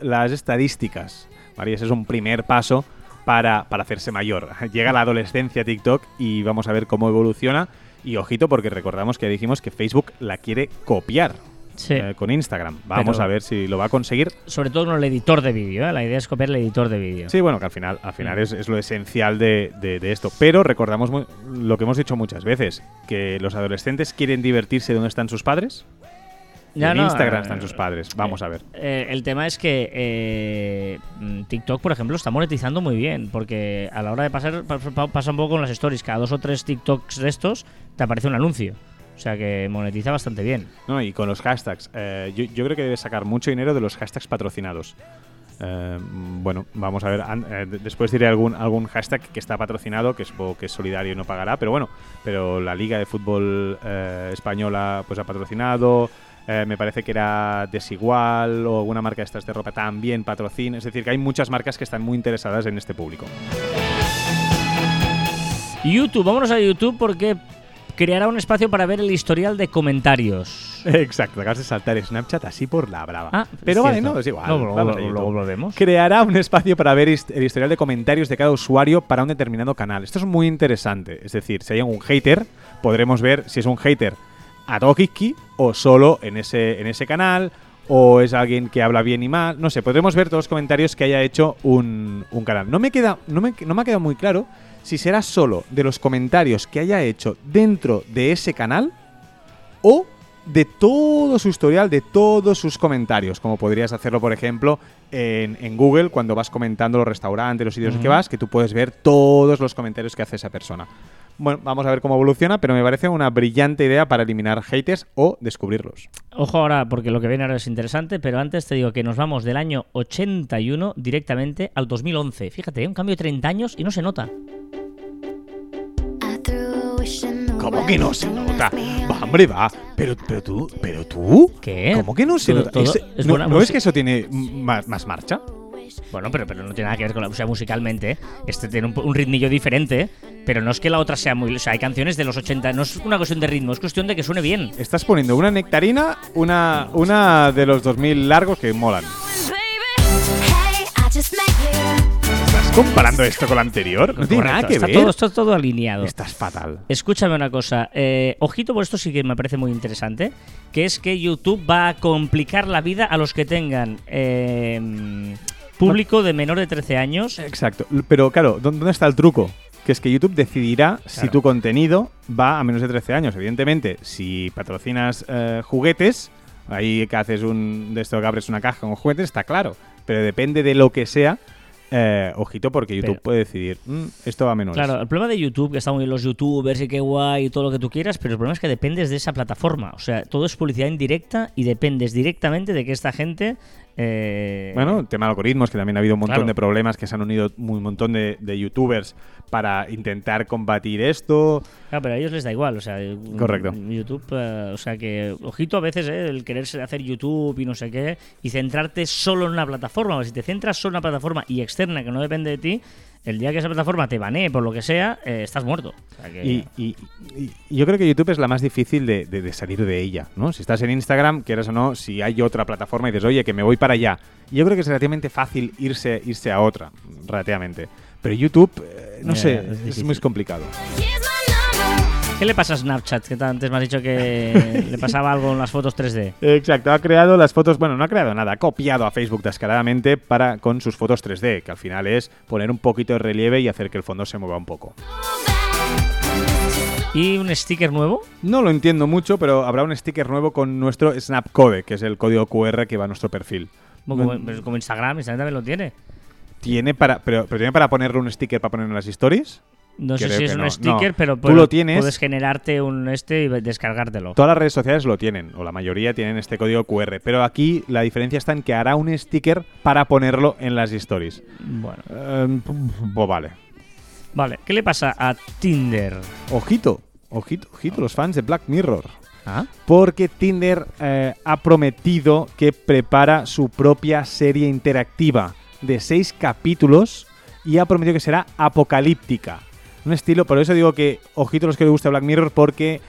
B: las estadísticas. ¿vale? Y ese es un primer paso para, para hacerse mayor. Llega la adolescencia TikTok y vamos a ver cómo evoluciona. Y ojito porque recordamos que dijimos que Facebook la quiere copiar
A: Sí.
B: eh, con Instagram. Vamos
A: Pero-
B: a ver si lo va a conseguir.
A: Sobre todo con el editor de vídeo, ¿eh? La idea es copiar el editor de vídeo.
B: Sí, bueno, que al final, al final es, es lo esencial de, de- de esto. Pero recordamos lo que hemos dicho muchas veces, que los adolescentes quieren divertirse donde están sus padres. En
A: no,
B: Instagram
A: eh,
B: están sus padres. Vamos a ver.
A: Eh, el tema es que eh, mm, TikTok, por ejemplo, está monetizando muy bien, porque a la hora de pasar, pa- pa- pasa un poco con las stories, cada dos o tres TikToks de estos te aparece un anuncio. O sea que monetiza bastante bien.
B: No, y con los hashtags. eh, yo, yo creo que debe sacar mucho dinero de los hashtags patrocinados. Eh, bueno, vamos a ver. an- eh, de- después diré algún, algún hashtag que está patrocinado, que es, que es solidario y no pagará, pero bueno, pero la Liga de Fútbol Española pues ha patrocinado. eh, me parece que era Desigual o alguna marca de estas de ropa también patrocina. Es decir, que hay muchas marcas que están muy interesadas en este público.
A: YouTube, vámonos a YouTube porque creará un espacio para ver el historial de comentarios.
B: Exacto, acabas de saltar Snapchat así por la brava.
A: Ah,
B: pero vale,
A: cierto.
B: no, es igual.
A: No, luego- lo vemos.
B: Creará un espacio para ver el historial de comentarios de cada usuario para un determinado canal. Esto es muy interesante. Es decir, si hay un hater, podremos ver si es un hater a todo o solo en ese, en ese canal o es alguien que habla bien y mal. No sé, podremos ver todos los comentarios que haya hecho un, un canal. No me, queda, no, me, no me ha quedado muy claro si será solo de los comentarios que haya hecho dentro de ese canal o de todo su historial, de todos sus comentarios, como podrías hacerlo, por ejemplo, en, en Google, cuando vas comentando los restaurantes, los sitios que vas, que tú puedes ver todos los comentarios que hace esa persona. Bueno, vamos a ver cómo evoluciona, pero me parece una brillante idea para eliminar haters o descubrirlos.
A: Ojo ahora, porque lo que viene ahora es interesante, pero antes te digo que nos vamos del año 81 directamente al 2011. Fíjate, ¿eh? un cambio de 30 años y no se nota.
B: ¿Cómo que no se nota? Va, hombre, va. Pero, pero tú, pero tú.
A: ¿Qué?
B: ¿Cómo que no se
A: Todo-
B: nota?
A: todo
B: Ese-
A: es
B: ¿No,
A: buena
B: ¿no es
A: música.
B: que eso tiene más, más marcha?
A: Bueno, pero, pero no tiene nada que ver con la. O sea, musicalmente, este tiene un, un ritmillo diferente, pero no es que la otra sea muy. O sea, hay canciones de los 80, no es una cuestión de ritmo, es cuestión de que suene bien.
B: Estás poniendo una nectarina, una, una de los 2000 largos que molan. Comparando esto con la anterior? No tiene nada que
A: está
B: ver.
A: Todo, está todo alineado.
B: Estás fatal.
A: Escúchame una cosa, eh, ojito por esto sí que me parece muy interesante, que es que YouTube va a complicar la vida a los que tengan eh, público de menor de 13 años.
B: Exacto. Pero claro, ¿dó- ¿dónde está el truco? Que es que YouTube decidirá si tu contenido va a menos de 13 años. Evidentemente, si patrocinas eh, juguetes, ahí que haces un de esto que abres una caja con juguetes, está claro. Pero depende de lo que sea, eh, ojito, porque YouTube
A: Pero-
B: puede decidir, "Mm, esto va a menores.
A: Claro, el problema de YouTube, que están muy bien los youtubers y qué guay y todo lo que tú quieras, pero el problema es que dependes de esa plataforma. O sea, todo es publicidad indirecta y dependes directamente de que esta gente... eh,
B: Bueno, tema de algoritmos, que también ha habido un montón
A: Claro.
B: de problemas que se han unido un montón de, de youtubers para intentar combatir esto.
A: Claro, pero a ellos les da igual, o sea,
B: Correcto.
A: YouTube, eh, o sea que, ojito a veces, eh, el quererse hacer YouTube y no sé qué, y centrarte solo en una plataforma, o si te centras solo en una plataforma y externa que no depende de ti, el día que esa plataforma te banee por lo que sea, eh, estás muerto. O sea que-
B: Y, y- y- y yo creo que YouTube es la más difícil de, de- de salir de ella, ¿no? Si estás en Instagram, quieras o no, si hay otra plataforma y dices, oye, que me voy para allá. Yo creo que es relativamente fácil irse, irse a otra, relativamente. Pero YouTube, eh, no
A: Ya,
B: sé,
A: es
B: es, muy complicado.
A: ¿Qué le pasa a Snapchat? Que antes me has dicho que le pasaba algo en las fotos 3D.
B: Exacto, ha creado las fotos, bueno, no ha creado nada, ha copiado a Facebook descaradamente para con sus fotos 3D, que al final es poner un poquito de relieve y hacer que el fondo se mueva un poco.
A: ¿Y un sticker nuevo?
B: No lo entiendo mucho, pero habrá un sticker nuevo con nuestro Snapcode, que es el código QR que va a nuestro perfil.
A: Como, como- Instagram, Instagram también lo tiene.
B: Tiene para, pero, pero tiene para ponerle un sticker para poner en las stories.
A: No sé si es un
B: no.
A: sticker,
B: No,
A: pero
B: tú
A: puedes,
B: lo tienes.
A: puedes generarte un este y descargártelo.
B: Todas las redes sociales lo tienen, o la mayoría tienen este código QR, pero aquí la diferencia está en que hará un sticker para ponerlo en las stories.
A: Bueno,
B: Eh, pues vale.
A: vale. ¿Qué le pasa a Tinder?
B: Ojito, ojito, ojito, los fans de Black Mirror.
A: ¿Ah?
B: Porque Tinder eh, ha prometido que prepara su propia serie interactiva de seis capítulos y ha prometido que será apocalíptica. Un estilo, por eso digo que ojito los que les gusta Black Mirror porque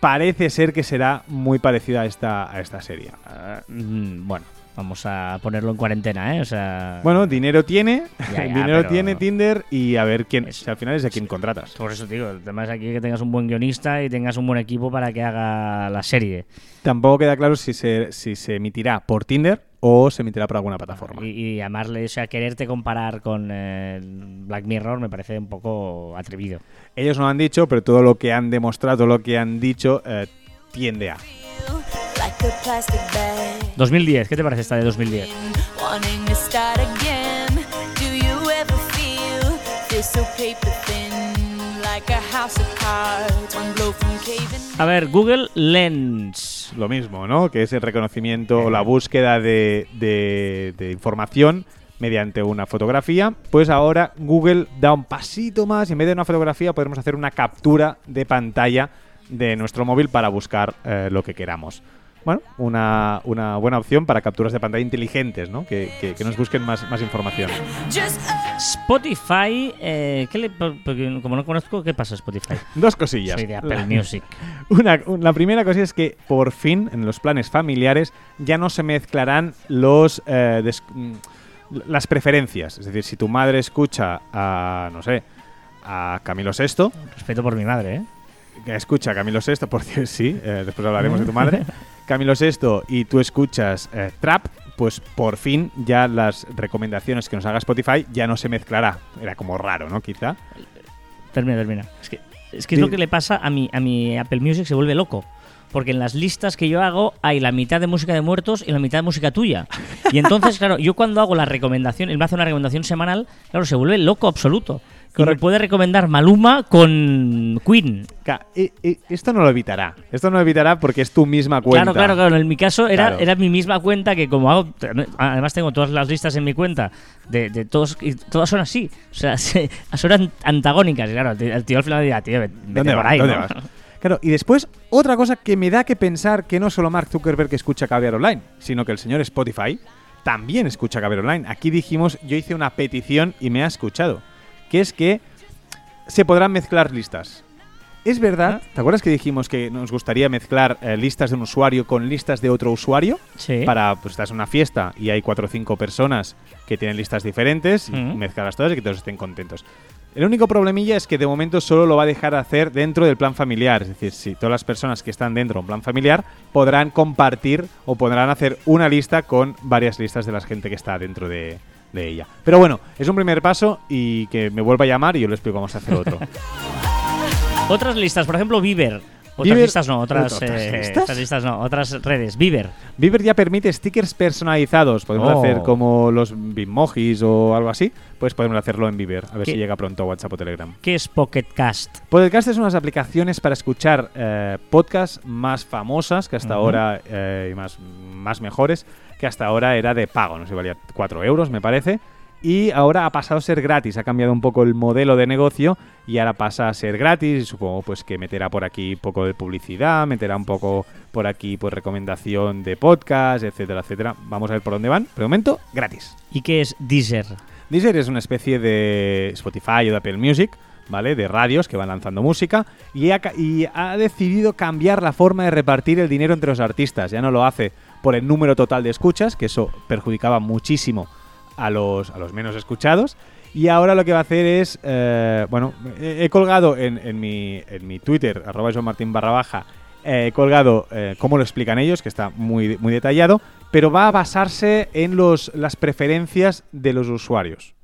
B: parece ser que será muy parecida a esta, a esta serie.
A: Ah, mm, bueno, Vamos a ponerlo en cuarentena, ¿eh? O sea.
B: Bueno, dinero tiene,
A: Ya, ya,
B: dinero
A: pero-
B: tiene Tinder y a ver quién,
A: Es-
B: al final es de quién contratas.
A: Por eso digo, el tema es aquí que tengas un buen guionista y tengas un buen equipo para que haga la serie.
B: Tampoco queda claro si se, si se emitirá por Tinder o se emitirá por alguna plataforma.
A: Y, y llamarle, o sea, quererte comparar con eh, Black Mirror me parece un poco atrevido.
B: Ellos no lo han dicho, pero todo lo que han demostrado, todo lo que han dicho, eh, tiende a.
A: 2010, ¿qué te parece esta de 2010?
C: Wanting to start again. Do you ever feel this so paper thin? Like a
A: ver, Google Lens.
B: Lo mismo, ¿no? Que es el reconocimiento o la búsqueda de, de- de información mediante una fotografía. Pues ahora Google da un pasito más y en vez de una fotografía podemos hacer una captura de pantalla de nuestro móvil para buscar eh, lo que queramos. Bueno, una, una buena opción para capturas de pantalla inteligentes, ¿no? Que, que- que nos busquen más, más información.
A: Spotify, eh, ¿qué le, por- porque como no conozco, ¿qué pasa Spotify?
B: Dos cosillas.
A: Soy de Apple
B: La-
A: Music.
B: Una- un- la primera cosa es que por fin en los planes familiares ya no se mezclarán los eh, des- mm, las preferencias. Es decir, si tu madre escucha a, no sé, a Camilo VI,
A: Respeto por mi madre, ¿eh?
B: escucha a Camilo VI, por cierto, sí, eh, después hablaremos de tu madre, Camilo VI y tú escuchas eh, Trap, pues por fin ya las recomendaciones que nos haga Spotify ya no se mezclará. Era como raro, ¿no? Quizá.
A: Termina, termina. Es que es, que es lo que le pasa a mi, a mi Apple Music, se vuelve loco. Porque en las listas que yo hago hay la mitad de música de muertos y la mitad de música tuya. Y entonces, claro, yo cuando hago la recomendación, él me hace una recomendación semanal, claro, se vuelve loco absoluto. Y me puede recomendar Maluma con Queen.
B: E- e- esto no lo evitará. Esto no lo evitará porque es tu misma cuenta.
A: Claro, claro, claro. En mi caso era,
B: Claro.
A: era mi misma cuenta que como hago... Además tengo todas las listas en mi cuenta de, de todos y todas son así. O sea, se- son an- antagónicas. Y claro, el tío al final dirá, tío, vete
B: ¿Dónde
A: por ahí.
B: ¿Dónde
A: ¿no?
B: vas? Claro, y después otra cosa que me da que pensar que no solo Mark Zuckerberg escucha Caviar Online, sino que el señor Spotify también escucha Caviar Online. Aquí dijimos, yo hice una petición y me ha escuchado, que es que se podrán mezclar listas. Es verdad, ¿te acuerdas que dijimos que nos gustaría mezclar eh, listas de un usuario con listas de otro usuario?
A: Sí.
B: Para, pues estás en una fiesta y hay cuatro o cinco personas que tienen listas diferentes y mezclarlas todas y que todos estén contentos. El único problemilla es que de momento solo lo va a dejar hacer dentro del plan familiar. Es decir, si todas las personas que están dentro de un plan familiar podrán compartir o podrán hacer una lista con varias listas de la gente que está dentro de, de ella. Pero bueno, es un primer paso y que me vuelva a llamar y yo le explico cómo se hace otro.
A: Otras listas, por ejemplo, Viver. Otras
B: Viver-
A: listas no, otras,
B: ¿Otras
A: eh,
B: listas?
A: otras listas no, otras redes. Viver.
B: Viver ya permite stickers personalizados. Podemos
A: Oh.
B: hacer como los Bitmojis o algo así. Pues podemos hacerlo en Viver. A ver si llega pronto a WhatsApp o Telegram.
A: ¿Qué es Pocket Cast?
B: Podcast es unas aplicaciones para escuchar eh, podcasts más famosas que hasta ahora eh, y más, más mejores que hasta ahora era de pago, no sé, valía 4 euros me parece. Y ahora ha pasado a ser gratis, ha cambiado un poco el modelo de negocio y ahora pasa a ser gratis. Y supongo pues que meterá por aquí un poco de publicidad, meterá un poco por aquí pues recomendación de podcast, etcétera, etcétera. Vamos a ver por dónde van. Pero de momento, gratis.
A: ¿Y qué es Deezer?
B: Deezer es una especie de Spotify o de Apple Music, ¿vale? De radios que van lanzando música y ha, y ha decidido cambiar la forma de repartir el dinero entre los artistas. Ya no lo hace por el número total de escuchas, que eso perjudicaba muchísimo a los, a los menos escuchados. Y ahora lo que va a hacer es, eh, bueno, he, colgado en, en mi, en mi Twitter, arroba barra baja, eh, he colgado eh, cómo lo explican ellos, que está muy, muy detallado, pero va a basarse en los, las preferencias de los usuarios.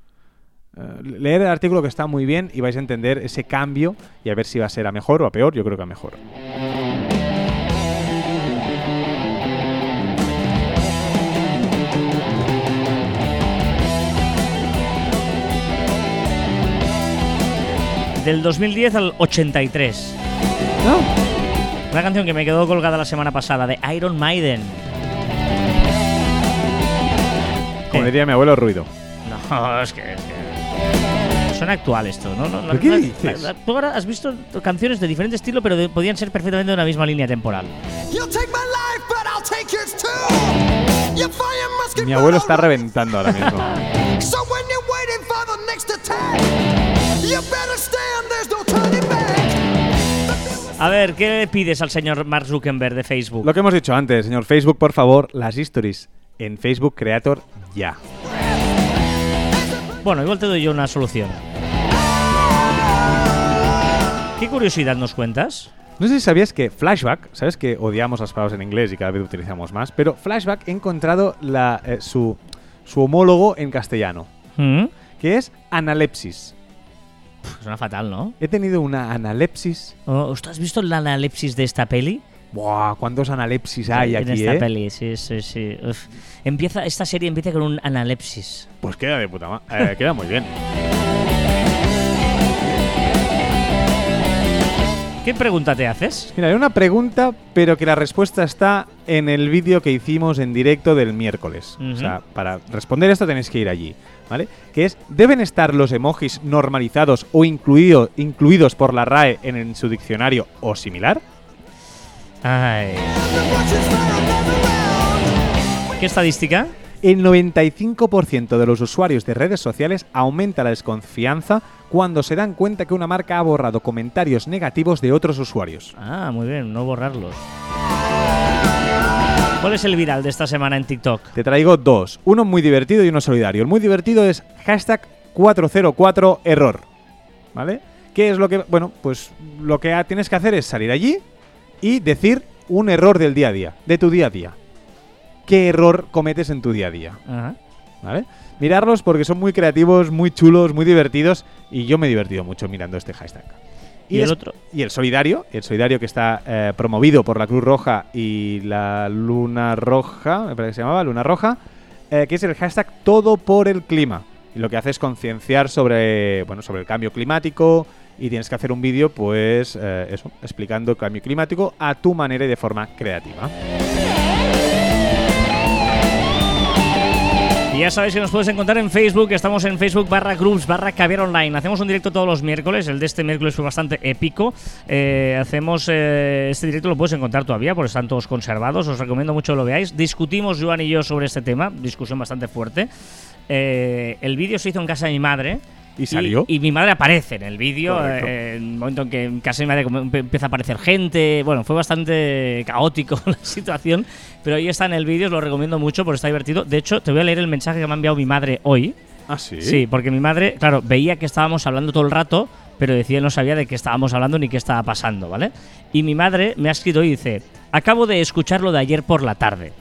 B: Eh, leer el artículo que está muy bien y vais a entender ese cambio y a ver si va a ser a mejor o a peor. Yo creo que a mejor.
A: Del 2010 al 83. Una canción que me quedó colgada la semana pasada, de Iron Maiden.
B: Como
A: Eh.
B: diría mi abuelo, ruido.
A: No, es que... es que- Suena actual esto, ¿no? No, la-
B: ¿Pero qué
A: la-
B: dices?
A: la- tú ahora has visto canciones de diferente estilo, pero de- podían ser perfectamente de una misma línea temporal.
B: Mi abuelo está reventando ahora mismo.
A: A ver, ¿qué le pides al señor Mark Zuckerberg de Facebook?
B: Lo que hemos dicho antes, señor Facebook, por favor, las stories en Facebook Creator ya.
A: Bueno, igual te doy yo una solución. ¿Qué curiosidad nos cuentas?
B: No sé si sabías que Flashback, sabes que odiamos las palabras en inglés y cada vez utilizamos más, pero Flashback he encontrado la, eh, su, su homólogo en castellano,
A: ¿Mm?
B: que es analepsis.
A: Suena fatal, ¿no?
B: He tenido una analepsis.
A: Oh, ¿Tú has visto la analepsis de esta peli?
B: Buah, ¿cuántos analepsis hay
A: en
B: aquí,
A: esta
B: eh?
A: peli, sí, sí, sí. Uf. Empieza, esta serie empieza con un analepsis.
B: Pues queda de puta madre. queda muy bien.
A: ¿Qué pregunta te haces?
B: Mira, hay una pregunta, pero que la respuesta está en el vídeo que hicimos en directo del miércoles. O sea, para responder esto tenéis que ir allí, ¿vale? Que es, ¿deben estar los emojis normalizados o incluido- incluidos por la RAE en, en su diccionario o similar?
A: Ay. ¿Qué estadística?
B: El 95% de los usuarios de redes sociales aumenta la desconfianza cuando se dan cuenta que una marca ha borrado comentarios negativos de otros usuarios.
A: Ah, muy bien, no borrarlos. ¿Cuál es el viral de esta semana en TikTok?
B: Te traigo dos, uno muy divertido y uno solidario. El muy divertido es hashtag 404 error, ¿vale? ¿Qué es lo que, bueno, pues lo que tienes que hacer es salir allí y decir un error del día a día, de tu día a día. ¿Qué error cometes en tu día a día?
A: Ajá.
B: ¿Vale? Mirarlos porque son muy creativos, muy chulos, muy divertidos y yo me he divertido mucho mirando este hashtag.
A: ¿Y el otro?
B: Y el solidario, el solidario que está eh, promovido por la Cruz Roja y la Luna Roja, me parece que se llamaba, Luna Roja, eh, que es el hashtag todo por el clima. Y lo que hace es concienciar sobre, bueno, sobre el cambio climático y tienes que hacer un vídeo, pues, eh, eso, explicando el cambio climático a tu manera y de forma creativa.
A: Ya sabéis que nos puedes encontrar en Facebook. Estamos en Facebook barra groups barra caviar online. Hacemos un directo todos los miércoles. El de este miércoles fue bastante épico. Eh, hacemos eh, este directo, lo puedes encontrar todavía porque están todos conservados. Os recomiendo mucho que lo veáis. Discutimos Joan y yo sobre este tema. Discusión bastante fuerte. Eh, el vídeo se hizo en casa de mi madre.
B: ¿Y salió?
A: Y, mi madre aparece en el vídeo. Eh, en el momento en que de mi madre empieza a aparecer gente. Bueno, fue bastante caótico la situación. Pero ahí está en el vídeo, os lo recomiendo mucho porque está divertido. De hecho, te voy a leer el mensaje que me ha enviado mi madre hoy.
B: Ah, sí.
A: Sí, porque mi madre, claro, veía que estábamos hablando todo el rato, pero decía no sabía de qué estábamos hablando ni qué estaba pasando, ¿vale? Y mi madre me ha escrito y dice, acabo de escuchar lo de ayer por la tarde.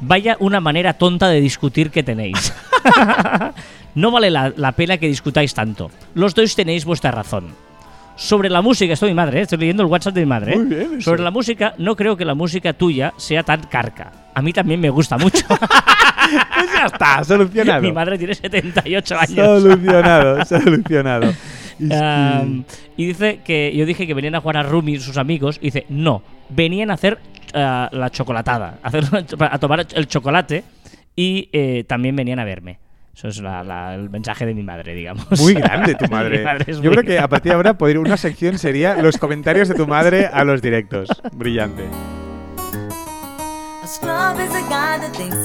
A: Vaya una manera tonta de discutir que tenéis. no vale la, la pena que discutáis tanto. Los dos tenéis vuestra razón. Sobre la música, estoy mi madre, ¿eh? estoy leyendo el WhatsApp de mi madre. ¿eh?
B: Muy bien.
A: Sobre la música, no creo que la música tuya sea tan carca. A mí también me gusta mucho.
B: Pues ya está, solucionado.
A: mi madre tiene 78 años.
B: Solucionado, solucionado.
A: Am, y dice que yo dije que venían a jugar a Rumi sus amigos. Y dice, no, venían a hacer ah, la chocolatada, a, hacer a tomar el chocolate y eh, también venían a verme. Eso es la- la- el mensaje de mi madre, digamos.
B: Muy grande tu madre.
A: Madre
B: Yo
A: muy
B: creo que a partir de ahora podría una sección sería los comentarios de tu madre a los directos. Brillante.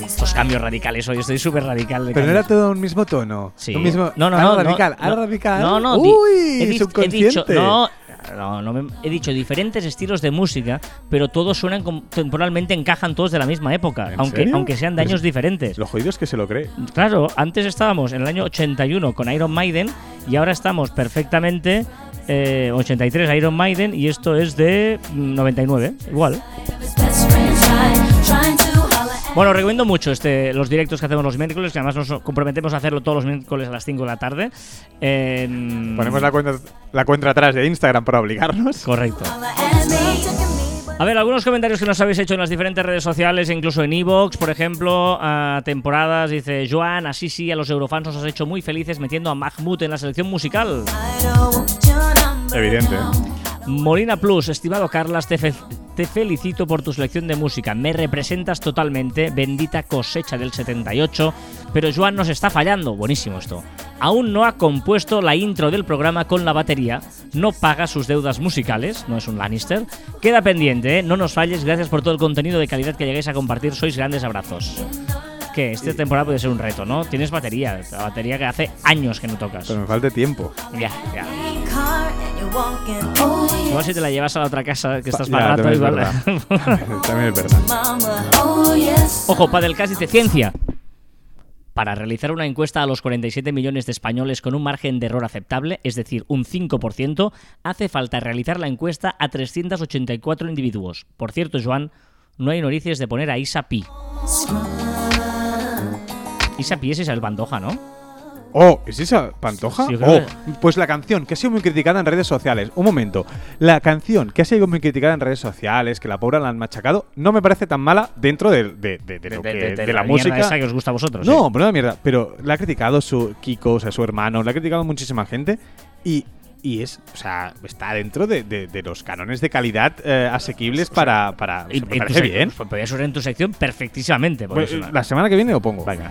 A: Estos cambios radicales hoy, estoy súper radical. de
B: Pero no
A: cambios.
B: era todo un mismo tono.
A: Sí.
B: Un mismo.
A: No, no,
B: algo
A: no.
B: radical.
A: no,
B: radical.
A: No, no.
B: Uy,
A: he, di- he
B: subconsciente.
A: dicho, no, no, no me- he dicho diferentes estilos de música, pero todos suenan como- temporalmente encajan todos de la misma época,
B: ¿En
A: aunque,
B: serio?
A: aunque sean de
B: Pues-
A: años diferentes.
B: Lo jodido es que se lo cree.
A: Claro, antes estábamos en el año 81 con Iron Maiden y ahora estamos perfectamente eh, 83 Iron Maiden y esto es de mm, 99, igual. Bueno, recomiendo mucho este, los directos que hacemos los miércoles, que además nos comprometemos a hacerlo todos los miércoles a las 5 de la tarde. En-
B: Ponemos la cuenta, la cuenta atrás de Instagram para obligarnos.
A: Correcto. A ver, algunos comentarios que nos habéis hecho en las diferentes redes sociales, incluso en Evox, por ejemplo, a temporadas, dice Joan, así sí, a los eurofans nos has hecho muy felices metiendo a Mahmoud en la selección musical.
B: Evidente.
A: Molina Plus, estimado Carlas, te, fe- te felicito por tu selección de música. Me representas totalmente, bendita cosecha del 78. Pero Joan nos está fallando. Buenísimo esto. Aún no ha compuesto la intro del programa con la batería. No paga sus deudas musicales. No es un Lannister. Queda pendiente, ¿eh? No nos falles. Gracias por todo el contenido de calidad que llegáis a compartir. Sois grandes abrazos. Que esta temporada puede ser un reto, ¿no? Tienes batería. La batería que hace años que no tocas.
B: Pero me falta tiempo.
A: Ya, ya. Igual si te la llevas a la otra casa que estás
B: Ya, es verdad. También es verdad.
A: Ojo, Padelcast dice ciencia. Para realizar una encuesta a los 47 millones de españoles con un margen de error aceptable, es decir, un 5%, hace falta realizar la encuesta a 384 individuos. Por cierto, Joan, no hay noticias de poner a Isa Pi. Isa Pi es Isabel Bandoja, ¿no?
B: Oh, ¿es esa Pantoja?
A: Sí,
B: oh, pues la canción que ha sido muy criticada en redes sociales. Un momento. La canción que ha sido muy criticada en redes sociales, que la pobre la han machacado, no me parece tan mala dentro de, de- de- de lo que- de la,
A: mierda
B: música.
A: esa que os gusta a vosotros.
B: No,
A: sí.
B: pero no mierda. Pero la ha criticado su Kiko, o sea, su hermano, la ha criticado muchísima gente. Y, y es, o sea, está dentro de, de- de los cánones de calidad eh, asequibles para. para o
A: Y-
B: sea, me parece bien.
A: pues podrías usar en tu sección perfectísimamente.
B: Pues,
A: es
B: la semana que viene lo pongo. Venga.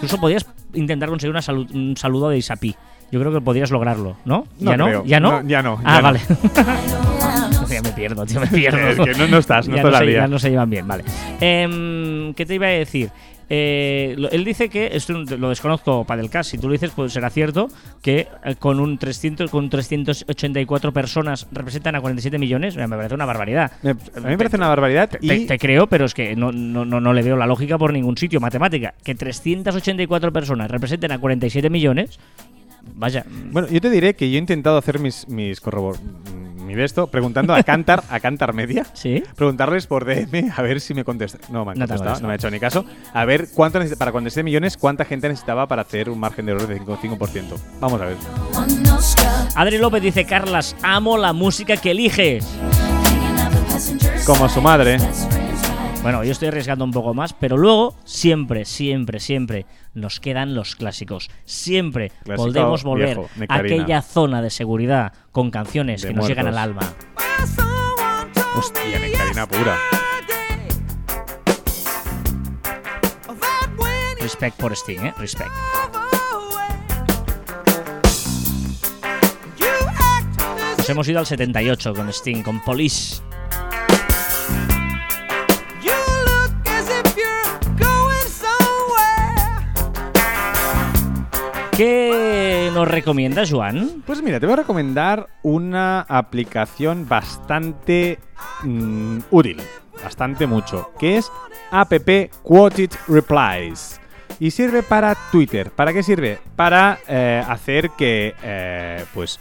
A: Incluso podrías intentar conseguir una un saludo de Isapi. Yo creo que podrías lograrlo, ¿no?
B: No
A: ¿Ya no? ¿Ya no?
B: No, ya no,
A: Ah,
B: ya no.
A: vale. ya me pierdo, tío, me pierdo.
B: Es que no- estás, no
A: ya
B: estás al
A: se,
B: día.
A: ya no se llevan bien, vale. Em, ¿Qué te iba a decir? Eh, lo- él dice que, esto lo desconozco para el caso, si tú lo dices, pues será cierto, que eh, con un 300, con 384 personas representan a 47 millones, me parece una barbaridad.
B: Me- a mí me parece una barbaridad.
A: Te,
B: y
A: te creo, pero es que no, no, no, no le veo la lógica por ningún sitio. Matemática, que 384 personas representen a 47 millones. Vaya.
B: Bueno, yo te diré que yo he intentado hacer mis, mis corrobor mi de esto preguntando a Cantar, a Cantar Media.
A: ¿Sí?
B: Preguntarles por DM a ver si me contestan. No me han contestado, no me ha hecho ni caso. A ver cuánto necesita, para cuando esté millones, cuánta gente necesitaba para hacer un margen de error de 5%. 5%. Vamos a ver.
A: Adri López dice, Carlas, amo la música que eliges.
B: Como su madre.
A: Bueno, yo estoy arriesgando un poco más, pero luego, siempre, siempre, siempre, nos quedan los clásicos. Siempre
B: Clásico
A: podemos volver
B: viejo,
A: a aquella zona de seguridad con canciones
B: De
A: que nos llegan al alma.
B: Hostia, nectarina pura.
A: Respect por Sting, ¿eh? Respect. Nos hemos ido al 78 con Sting, con Police. ¿Qué nos recomiendas, Juan?
B: Pues mira, te voy a recomendar una aplicación bastante mm, útil, bastante mucho, que es app Quoted Replies. Y sirve para Twitter. ¿Para qué sirve? Para eh, hacer que, eh, pues,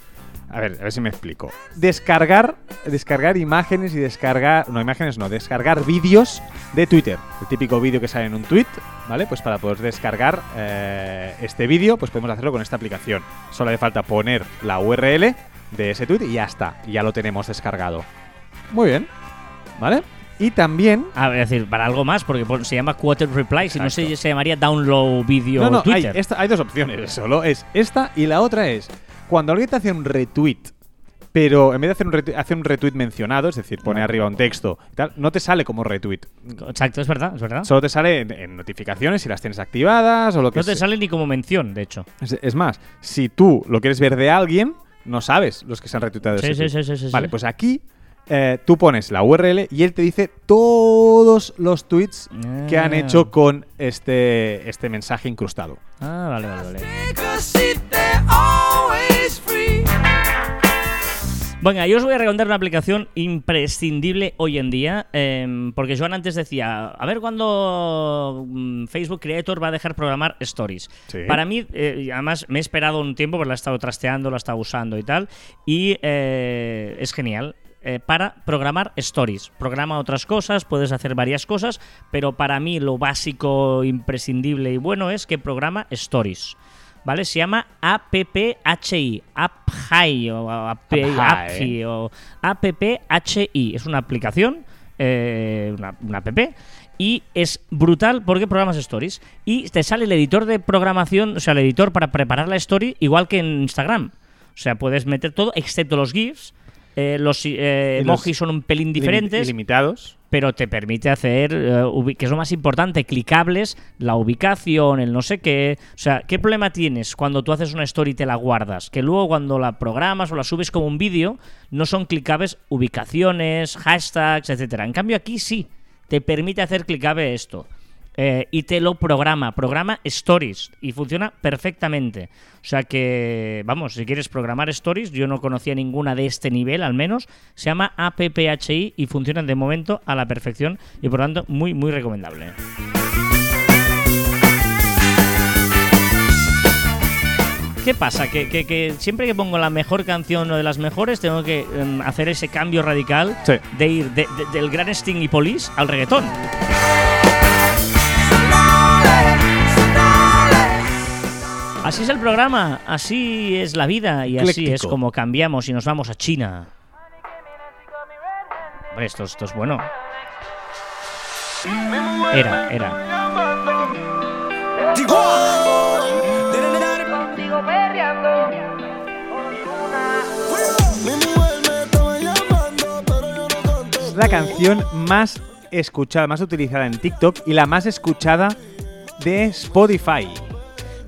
B: a ver, a ver si me explico. Descargar, descargar imágenes y descargar, no imágenes, no, descargar vídeos de Twitter. El típico vídeo que sale en un tweet, ¿vale? Pues para poder descargar eh, este vídeo, pues podemos hacerlo con esta aplicación. Solo hace falta poner la URL de ese tweet y ya está, ya lo tenemos descargado. Muy bien, ¿vale? Y también
A: A ver, es decir, para algo más, porque se llama Quoted Reply, si no se, se llamaría Download Video
B: No, no, hay, esta- hay dos opciones. Solo es esta y la otra es cuando alguien te hace un retweet, pero en vez de hacer un retweet, hace un retweet mencionado, es decir, pone arriba un texto y tal, no te sale como retweet.
A: Exacto, es verdad, es verdad.
B: Solo te sale en, en notificaciones si las tienes activadas o lo que
A: No te
B: sea.
A: sale ni como mención, de hecho.
B: Es, es más, si tú lo quieres ver de alguien, no sabes los que se han retuiteado
A: Sí,
B: ese
A: sí,
B: tweet.
A: sí, sí, sí,
B: Vale,
A: sí.
B: pues aquí eh, tú pones la URL y él te dice todos los tweets que han
A: Ah.
B: hecho con este, este mensaje incrustado.
A: Ah, vale, vale, vale. Venga, yo os voy a recomendar una aplicación imprescindible hoy en día, em, porque Joan antes decía, a ver cuándo mm, Facebook Creator va a dejar programar stories.
B: Sí.
A: Para mí, eh, y además me he esperado un tiempo, porque la he estado trasteando, la he estado usando y tal, y eh, es genial. eh, para programar stories. Programa otras cosas, puedes hacer varias cosas, pero para mí lo básico, imprescindible y bueno es que programa stories. ¿Vale? Se llama AppHI, AppHi o AppHi
B: Apphi.
A: o AppHI. Es una aplicación, eh, una, una app, y es brutal porque programas stories. Y te sale el editor de programación, o sea, el editor para preparar la story, igual que en Instagram. O sea, puedes meter todo, excepto los GIFs. Eh, los eh, emojis son un pelín diferentes
B: Ilimitados.
A: pero te permite hacer, eh, que es lo más importante, clicables, la ubicación, el no sé qué. O sea, ¿qué problema tienes cuando tú haces una story y te la guardas? Que luego cuando la programas o la subes como un vídeo, no son clicables ubicaciones, hashtags, etcétera. En cambio aquí sí, te permite hacer clicable esto. Eh, y te lo programa, programa Stories y funciona perfectamente. O sea que, vamos, si quieres programar Stories, yo no conocía ninguna de este nivel al menos, se llama APPHI y funcionan de momento a la perfección y por lo tanto muy, muy recomendable. ¿Qué pasa? Que, que- que siempre que pongo la mejor canción o de las mejores, tengo que em, hacer ese cambio radical
B: Sí.
A: de ir de- de- del gran Sting y Police al reggaetón. Así es el programa, así es la vida y así es como cambiamos y nos vamos a China. Hombre, esto, esto es bueno. Era, era.
B: Es la canción más escuchada, más utilizada en TikTok y la más escuchada de Spotify.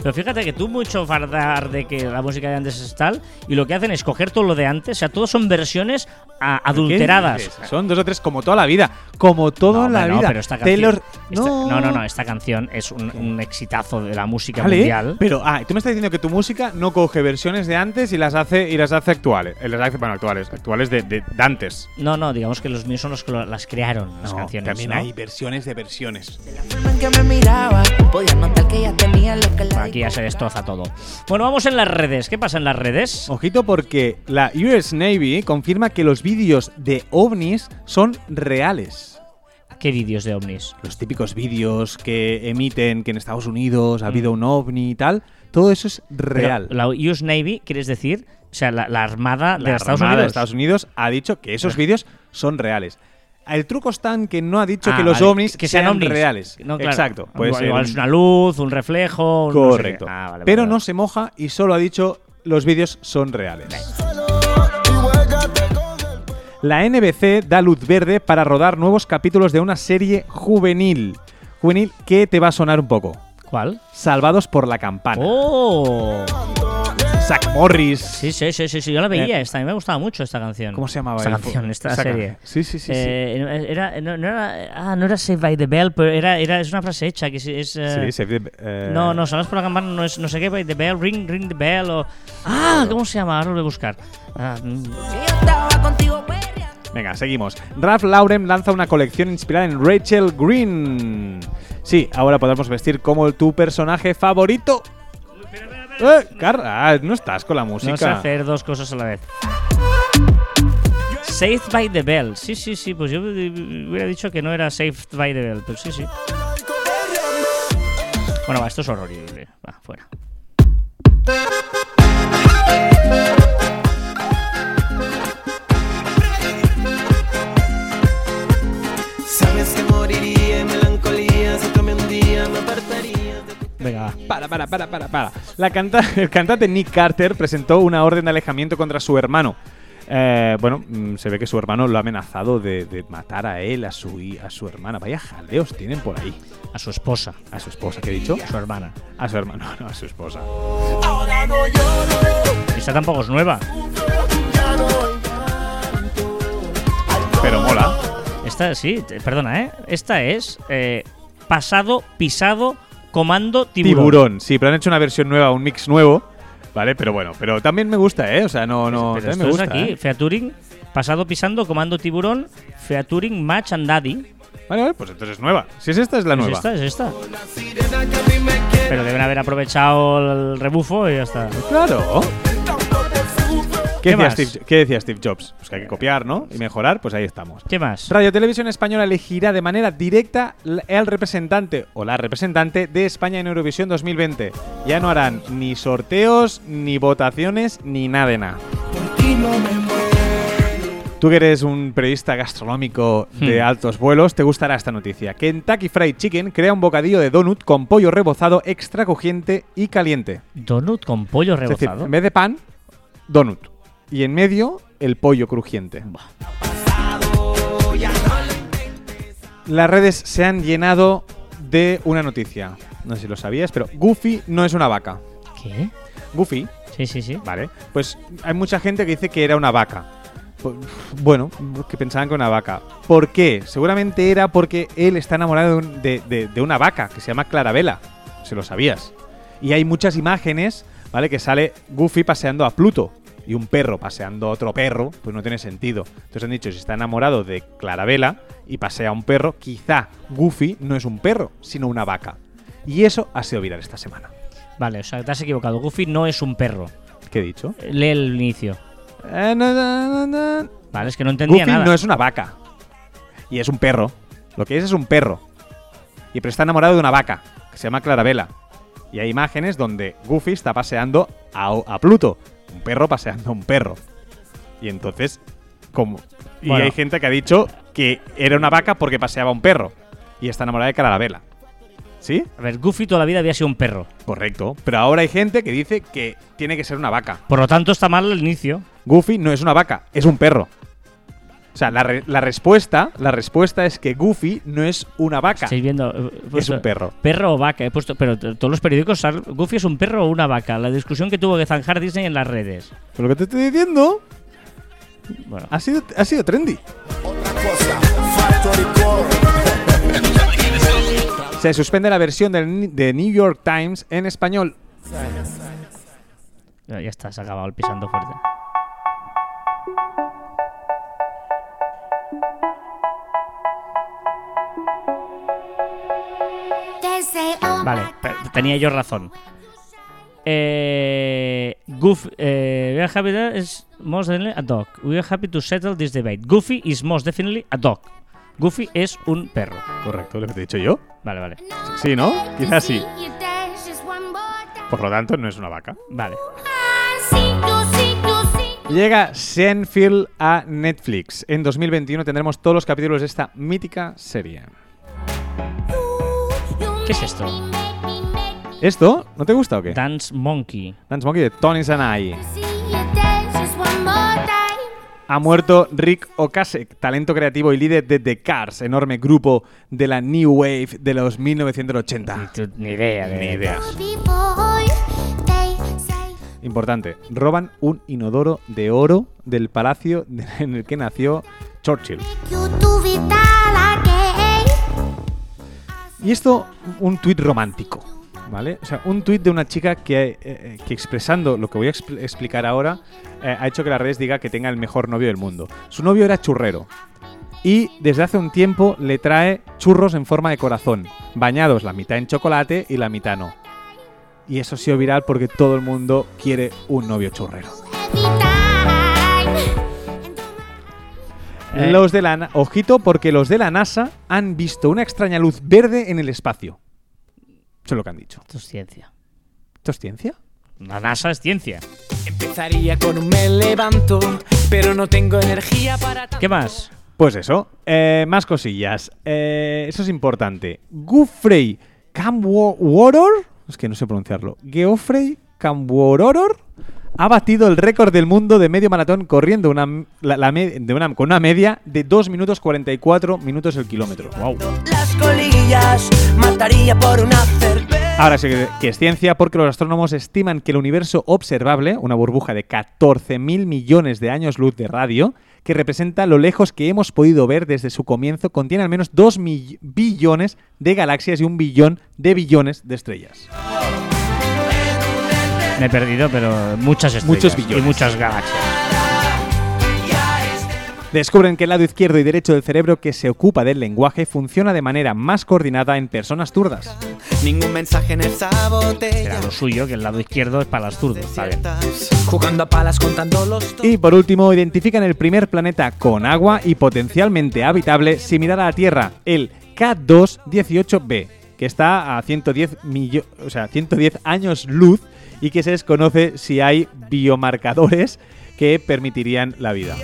A: Pero fíjate que tú mucho fardar de que la música de antes es tal y lo que hacen es coger todo lo de antes, o sea, todos son versiones a-
B: ¿Qué
A: adulteradas.
B: Son dos o tres como toda la vida. Como toda
A: No,
B: la
A: no,
B: vida.
A: pero esta canción,
B: Taylor-
A: esta- no. no, no, esta canción es un, un exitazo de la música
B: Vale,
A: mundial.
B: pero ah, tú me estás diciendo que tu música no coge versiones de antes y las hace y las hace actuales. Eh, Las hace, bueno, actuales, actuales de, de, de antes.
A: No, no, digamos que los míos son los que las crearon, las
B: No,
A: canciones.
B: también
A: ¿no?
B: hay versiones de versiones.
D: La forma en que me miraba, podía notar que ella tenía lo que la
A: Aquí ya se destroza todo. Bueno, vamos en las redes. ¿Qué pasa en las redes?
B: Ojito porque la US Navy confirma que los vídeos de ovnis son reales.
A: ¿Qué vídeos de ovnis?
B: Los típicos vídeos que emiten que en Estados Unidos ha
A: Mm.
B: habido un ovni y tal, todo eso es real.
A: Pero la US Navy, ¿quieres decir? O sea, la, la armada de Estados
B: Armada
A: Unidos.
B: de Estados Unidos ha dicho que esos vídeos son reales. El truco está en que no ha dicho
A: Ah,
B: que los
A: vale,
B: ovnis
A: que sean ovnis.
B: reales.
A: No, claro.
B: Exacto. Puede
A: igual, es una luz, un reflejo. un no sé qué.
B: Correcto.
A: Ah, vale,
B: Pero
A: vale,
B: no se moja y solo ha dicho los vídeos son reales. La NBC da luz verde para rodar nuevos capítulos de una serie juvenil. Juvenil que te va a sonar un poco.
A: ¿Cuál?
B: Salvados por la campana.
A: ¡Oh!
B: Zack Morris.
A: Sí, sí, sí, sí, sí, yo la veía esta, a mí me gustaba mucho esta canción.
B: ¿Cómo se llamaba?
A: Esta canción, esta serie.
B: Sí, sí, sí. sí.
A: Eh, Era, no, no era, ah, no era Save by the Bell, pero era, era, es una frase hecha que es... es, eh,
B: Sí, Save the- eh,
A: No, no, Salas por la campana no es no sé qué, by the bell, ring, ring the bell o... Ah, ¿cómo se llama? Ahora lo voy a buscar. Ah, mm.
B: Venga, seguimos. Ralph Lauren lanza una colección inspirada en Rachel Green. Sí, ahora podemos vestir como tu personaje favorito. Eh, Car- ah, no estás con la música.
A: no sé hacer dos cosas a la vez. Saved by the Bell. Sí, sí, sí, pues yo hubiera dicho que no era Saved by the Bell, pero sí, sí. Bueno, va, esto es horrible. Va, fuera.
E: Sabes que moriría en melancolía si un día me apartarías de
A: Venga.
B: Para, para, para, para, para. La canta- el cantante Nick Carter presentó una orden de alejamiento contra su hermano. Eh, bueno, mm, se ve que su hermano lo ha amenazado de, de matar a él, a su, a su hermana. Vaya jaleos tienen por ahí.
A: A su esposa,
B: A su esposa, ¿qué he dicho?
A: a su hermana.
B: A su hermano, no, a su esposa.
A: Esta tampoco es nueva.
B: Pero mola.
A: Esta, sí, perdona, ¿eh? Esta es eh, pasado, pisado, comando, tiburón.
B: Tiburón. sí, pero han hecho una versión nueva, un mix nuevo. Vale, pero bueno, pero también me gusta, ¿eh? O sea, no, no,
A: Pero esto
B: me
A: es
B: gusta.
A: aquí,
B: ¿eh?
A: featuring, pasado, pisando, comando, tiburón, featuring, match and daddy.
B: Vale, vale, pues entonces es nueva. Si es esta, es la
A: Es
B: nueva.
A: esta, es esta. Pero deben haber aprovechado el rebufo y ya está.
B: Claro. ¿Qué,
A: ¿Qué
B: decía
A: más?
B: Steve, qué decía Steve Jobs? Pues que hay que copiar, ¿no? Y mejorar, pues ahí estamos.
A: ¿Qué más?
B: Radio Televisión Española elegirá de manera directa el representante o la representante de España en Eurovisión 2020. Ya no harán ni sorteos, ni votaciones, ni nada de nada. Tú que eres un periodista gastronómico de
A: Hmm.
B: altos vuelos, te gustará esta noticia. Kentucky Fried Chicken crea un bocadillo de donut con pollo rebozado extra crujiente y caliente.
A: Donut con pollo
B: Es decir,
A: rebozado.
B: en vez de pan, donut. Y en medio, el pollo crujiente. Las redes se han llenado de una noticia. No sé si lo sabías, pero Goofy no es una vaca.
A: ¿Qué?
B: Goofy,
A: Sí, sí, sí.
B: ¿vale? Pues hay mucha gente que dice que era una vaca. po- bueno, que pensaban que era una vaca. ¿Por qué? Seguramente era porque él está enamorado de una vaca que se llama Clarabella. Si lo sabías. Y hay muchas imágenes, ¿vale? Que sale Goofy paseando a Pluto. Y un perro paseando a otro perro, pues no tiene sentido. Entonces han dicho, si está enamorado de Clarabella y pasea a un perro, quizá Goofy no es un perro, sino una vaca. Y eso ha sido viral esta semana.
A: Vale, o sea, te has equivocado. Goofy no es un perro.
B: ¿Qué he dicho?
A: Lee el inicio.
B: Eh, na, na, na, na.
A: Vale, es que no entendía
B: Goofy
A: nada.
B: no es una vaca. Y es un perro. Lo que es es un perro. Y pero está enamorado de una vaca, que se llama Clarabella. Y hay imágenes donde Goofy está paseando a, a Pluto. Un perro paseando a un perro. Y entonces, como. Y
A: Bueno.
B: hay gente que ha dicho que era una vaca porque paseaba a un perro. Y está enamorada de Clarabella. ¿Sí?
A: A ver, Goofy toda la vida había sido un perro.
B: Correcto. Pero ahora hay gente que dice que tiene que ser una vaca.
A: Por lo tanto, está mal el inicio.
B: Goofy no es una vaca, es un perro. O sea, la, re- la respuesta, la respuesta es que Goofy no es una vaca,
A: Estáis viendo. eh,
B: es un perro.
A: Perro o vaca, he puesto. Pero todos los periódicos. sal- Goofy es un perro o una vaca. La discusión que tuvo que zanjar Disney en las redes.
B: Pero lo que te estoy diciendo
A: Bueno,
B: ha sido, ha sido trendy. Se suspende la versión del, de New York Times en español.
A: ya está, se ha acabado el pisando fuerte. Vale, tenía yo razón. Eh, Goof, eh, we are happy that is most definitely a dog. We are happy to settle this debate. Goofy is most definitely a dog. Goofy es un perro.
B: Correcto, lo que te he dicho yo.
A: Vale, vale.
B: Sí, ¿no? Quizás sí. Por lo tanto, no es una vaca.
A: Vale.
B: Llega Seinfeld a Netflix. En 2021 tendremos todos los capítulos de esta mítica serie.
A: ¿Qué es esto?
B: ¿Esto no te gusta o qué?
A: Dance Monkey.
B: Dance Monkey de Tony Sanai. Ha muerto Rick Ocasek, talento creativo y líder de The Cars, enorme grupo de la New Wave de los 1980.
A: Ni, tu- ni idea. de-
B: Ni idea. Importante, roban un inodoro de oro del palacio en el que nació Churchill. Y esto, un tuit romántico, ¿vale? O sea, un tuit de una chica que, eh, expresando lo que voy a expl- explicar ahora, eh, ha hecho que las redes diga que tenga el mejor novio del mundo. Su novio era churrero. Y desde hace un tiempo le trae churros en forma de corazón, bañados la mitad en chocolate y la mitad no. Y eso ha viral porque todo el mundo quiere un novio churrero.
A: Eh.
B: Los de la na- ojito porque los de la NASA han visto una extraña luz verde en el espacio. Eso es lo que han dicho.
A: Esto es ciencia.
B: ¿Esto es ciencia?
A: La NASA es ciencia.
E: Empezaría con un me levanto, pero no tengo energía para tanto.
A: ¿Qué más?
B: Pues eso. Eh, más cosillas. Eh, eso es importante. Gufrey Camworor. Es que no sé pronunciarlo. Geoffrey Camworor ha batido el récord del mundo de medio maratón corriendo una, la- la me- de una- con una media de 2 minutos 44 minutos el kilómetro. Wow.
E: Las colillas mataría por una cerveza.
B: Ahora sí que- que es ciencia porque los astrónomos estiman que el universo observable, una burbuja de 14.000 millones de años luz de radio, que representa lo lejos que hemos podido ver desde su comienzo, contiene al menos 2 mill- billones de galaxias y un billón de billones de estrellas.
A: Me he perdido, pero muchas estrellas.
B: Muchos billones.
A: Y muchas galaxias.
B: Descubren que el lado izquierdo y derecho del cerebro que se ocupa del lenguaje funciona de manera más coordinada en personas zurdas.
E: Ningún mensaje en esa botella.
A: Era lo suyo, que el lado izquierdo es para los zurdos. Está bien.
E: Jugando a palas contando los
B: Y por último, identifican el primer planeta con agua y potencialmente habitable similar a la Tierra, el K218b, que está a 110, millo- o sea, 110 años luz y que se desconoce si hay biomarcadores que permitirían la vida.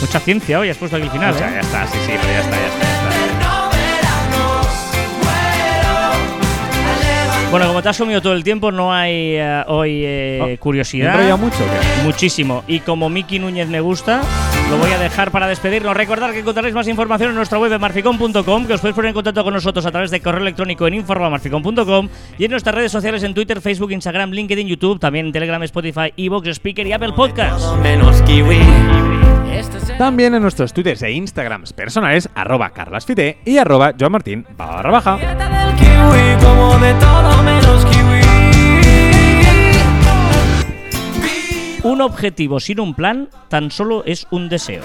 A: Mucha ciencia hoy has puesto aquí al final.
B: O sea,
A: ¿eh?
B: ya está, sí, sí, pero ya está. ya está.
A: Bueno, como te has comido todo el tiempo, no hay eh, hoy eh,
B: Oh, ¿Me he
A: curiosidad.
B: enrollado mucho? qué?
A: Muchísimo. Y como Miki Núñez me gusta, Lo voy a dejar para despedirnos. Recordad que encontraréis más información en nuestra web en marficom.com, que os podéis poner en contacto con nosotros a través de correo electrónico en informa.marficom.com y en nuestras redes sociales en Twitter, Facebook, Instagram, LinkedIn, YouTube, también en Telegram, Spotify, Evox, Speaker y Apple Podcasts.
E: Menos kiwi.
B: También en nuestros twitters e instagrams personales, arroba carlasfite y arroba joanmartin barra baja.
A: Un objetivo sin un plan tan solo es un deseo.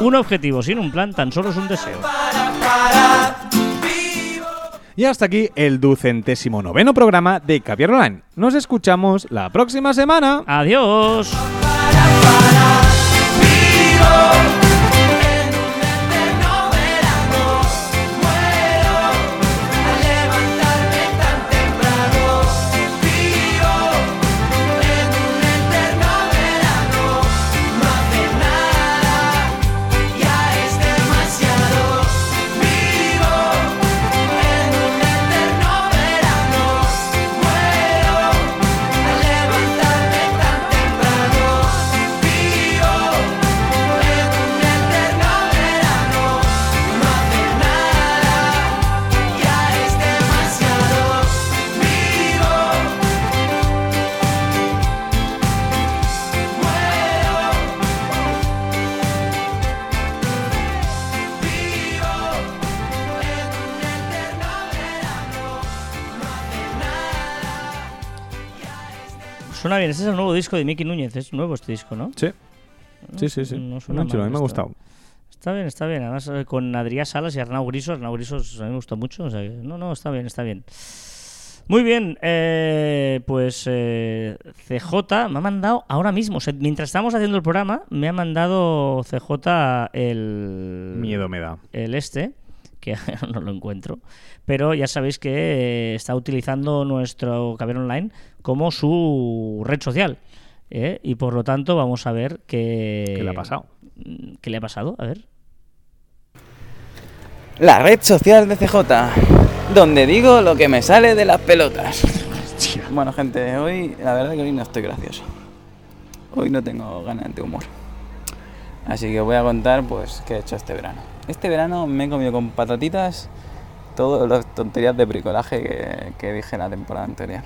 A: Un objetivo sin un plan tan solo es un deseo.
B: Y hasta aquí el ducentésimo noveno programa de Caviar Online. Nos escuchamos la próxima semana.
A: Adiós. Bien, ese es el nuevo disco de Miki Núñez. Es nuevo este disco, ¿no?
B: Sí. Sí, sí, sí.
A: No suena
B: Muy chulo, a mí me ha gustado.
A: Está bien, está bien. Además, eh, con Adrián Salas y Arnau Grisos. Arnau Grisos a mí me gusta mucho. o sea que- no, no, está bien, está bien. Muy bien, eh, pues eh, CJ me ha mandado ahora mismo, o sea, mientras estamos haciendo el programa, me ha mandado CJ el...
B: Miedo me da.
A: el este, que no lo encuentro, pero ya sabéis que eh, está utilizando nuestro Caber Online como su red social. ¿eh? Y por lo tanto vamos a ver qué...
B: ¿Qué le ha pasado?
A: Mm, ¿Qué le ha pasado? A ver.
F: La red social de CJ, donde digo lo que me sale de las pelotas. Bueno, gente, hoy la verdad que hoy no estoy gracioso. Hoy no tengo ganas de humor. Así que os voy a contar pues qué he hecho este verano. Este verano me he comido con patatitas todas las tonterías de bricolaje que, que dije la temporada anterior.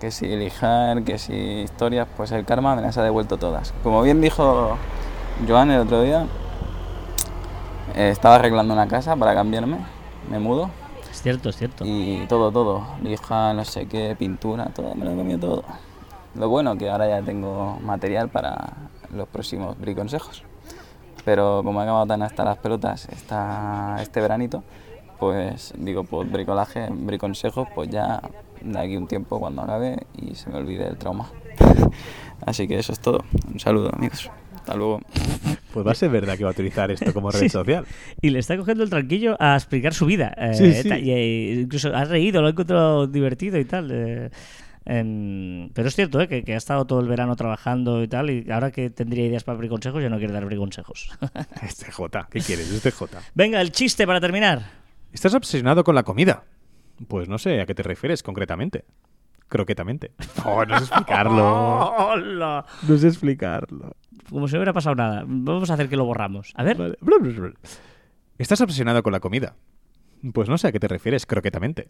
F: Que si lijar, que si historias, pues el karma me las ha devuelto todas. Como bien dijo Joan el otro día, eh, estaba arreglando una casa para cambiarme, me mudo
A: Es cierto, es cierto.
F: y todo, todo, lija, no sé qué, pintura, todo, me lo he comido todo. Lo bueno que ahora ya tengo material para los próximos briconsejos. Pero como he acabado tan hasta las pelotas esta, este veranito, pues digo, pues bricolaje, briconsejos, pues ya de aquí un tiempo cuando acabe y se me olvide el trauma. Así que eso es todo. Un saludo amigos. Hasta luego.
B: Pues va a ser verdad que va a utilizar esto como red
A: Sí.
B: social.
A: Y le está cogiendo el tranquillo a explicar su vida. eh,
B: Sí,
A: y, eh, incluso ha reído, lo ha encontrado divertido y tal. eh, em, pero es cierto eh, que, que ha estado todo el verano trabajando y tal. Y ahora que tendría ideas para abrir consejos, ya no quiere dar abrir consejos.
B: Este J. ¿Qué quieres? Este J.
A: Venga, el chiste para terminar.
B: ¿Estás obsesionado con la comida? Pues no sé a qué te refieres concretamente. Croquetamente. Oh, no sé explicarlo.
A: ¡Hola!
B: No sé explicarlo.
A: Como si no hubiera pasado nada. Vamos a hacer que lo borramos. A ver.
B: Vale. ¿Estás obsesionado con la comida? Pues no sé a qué te refieres croquetamente.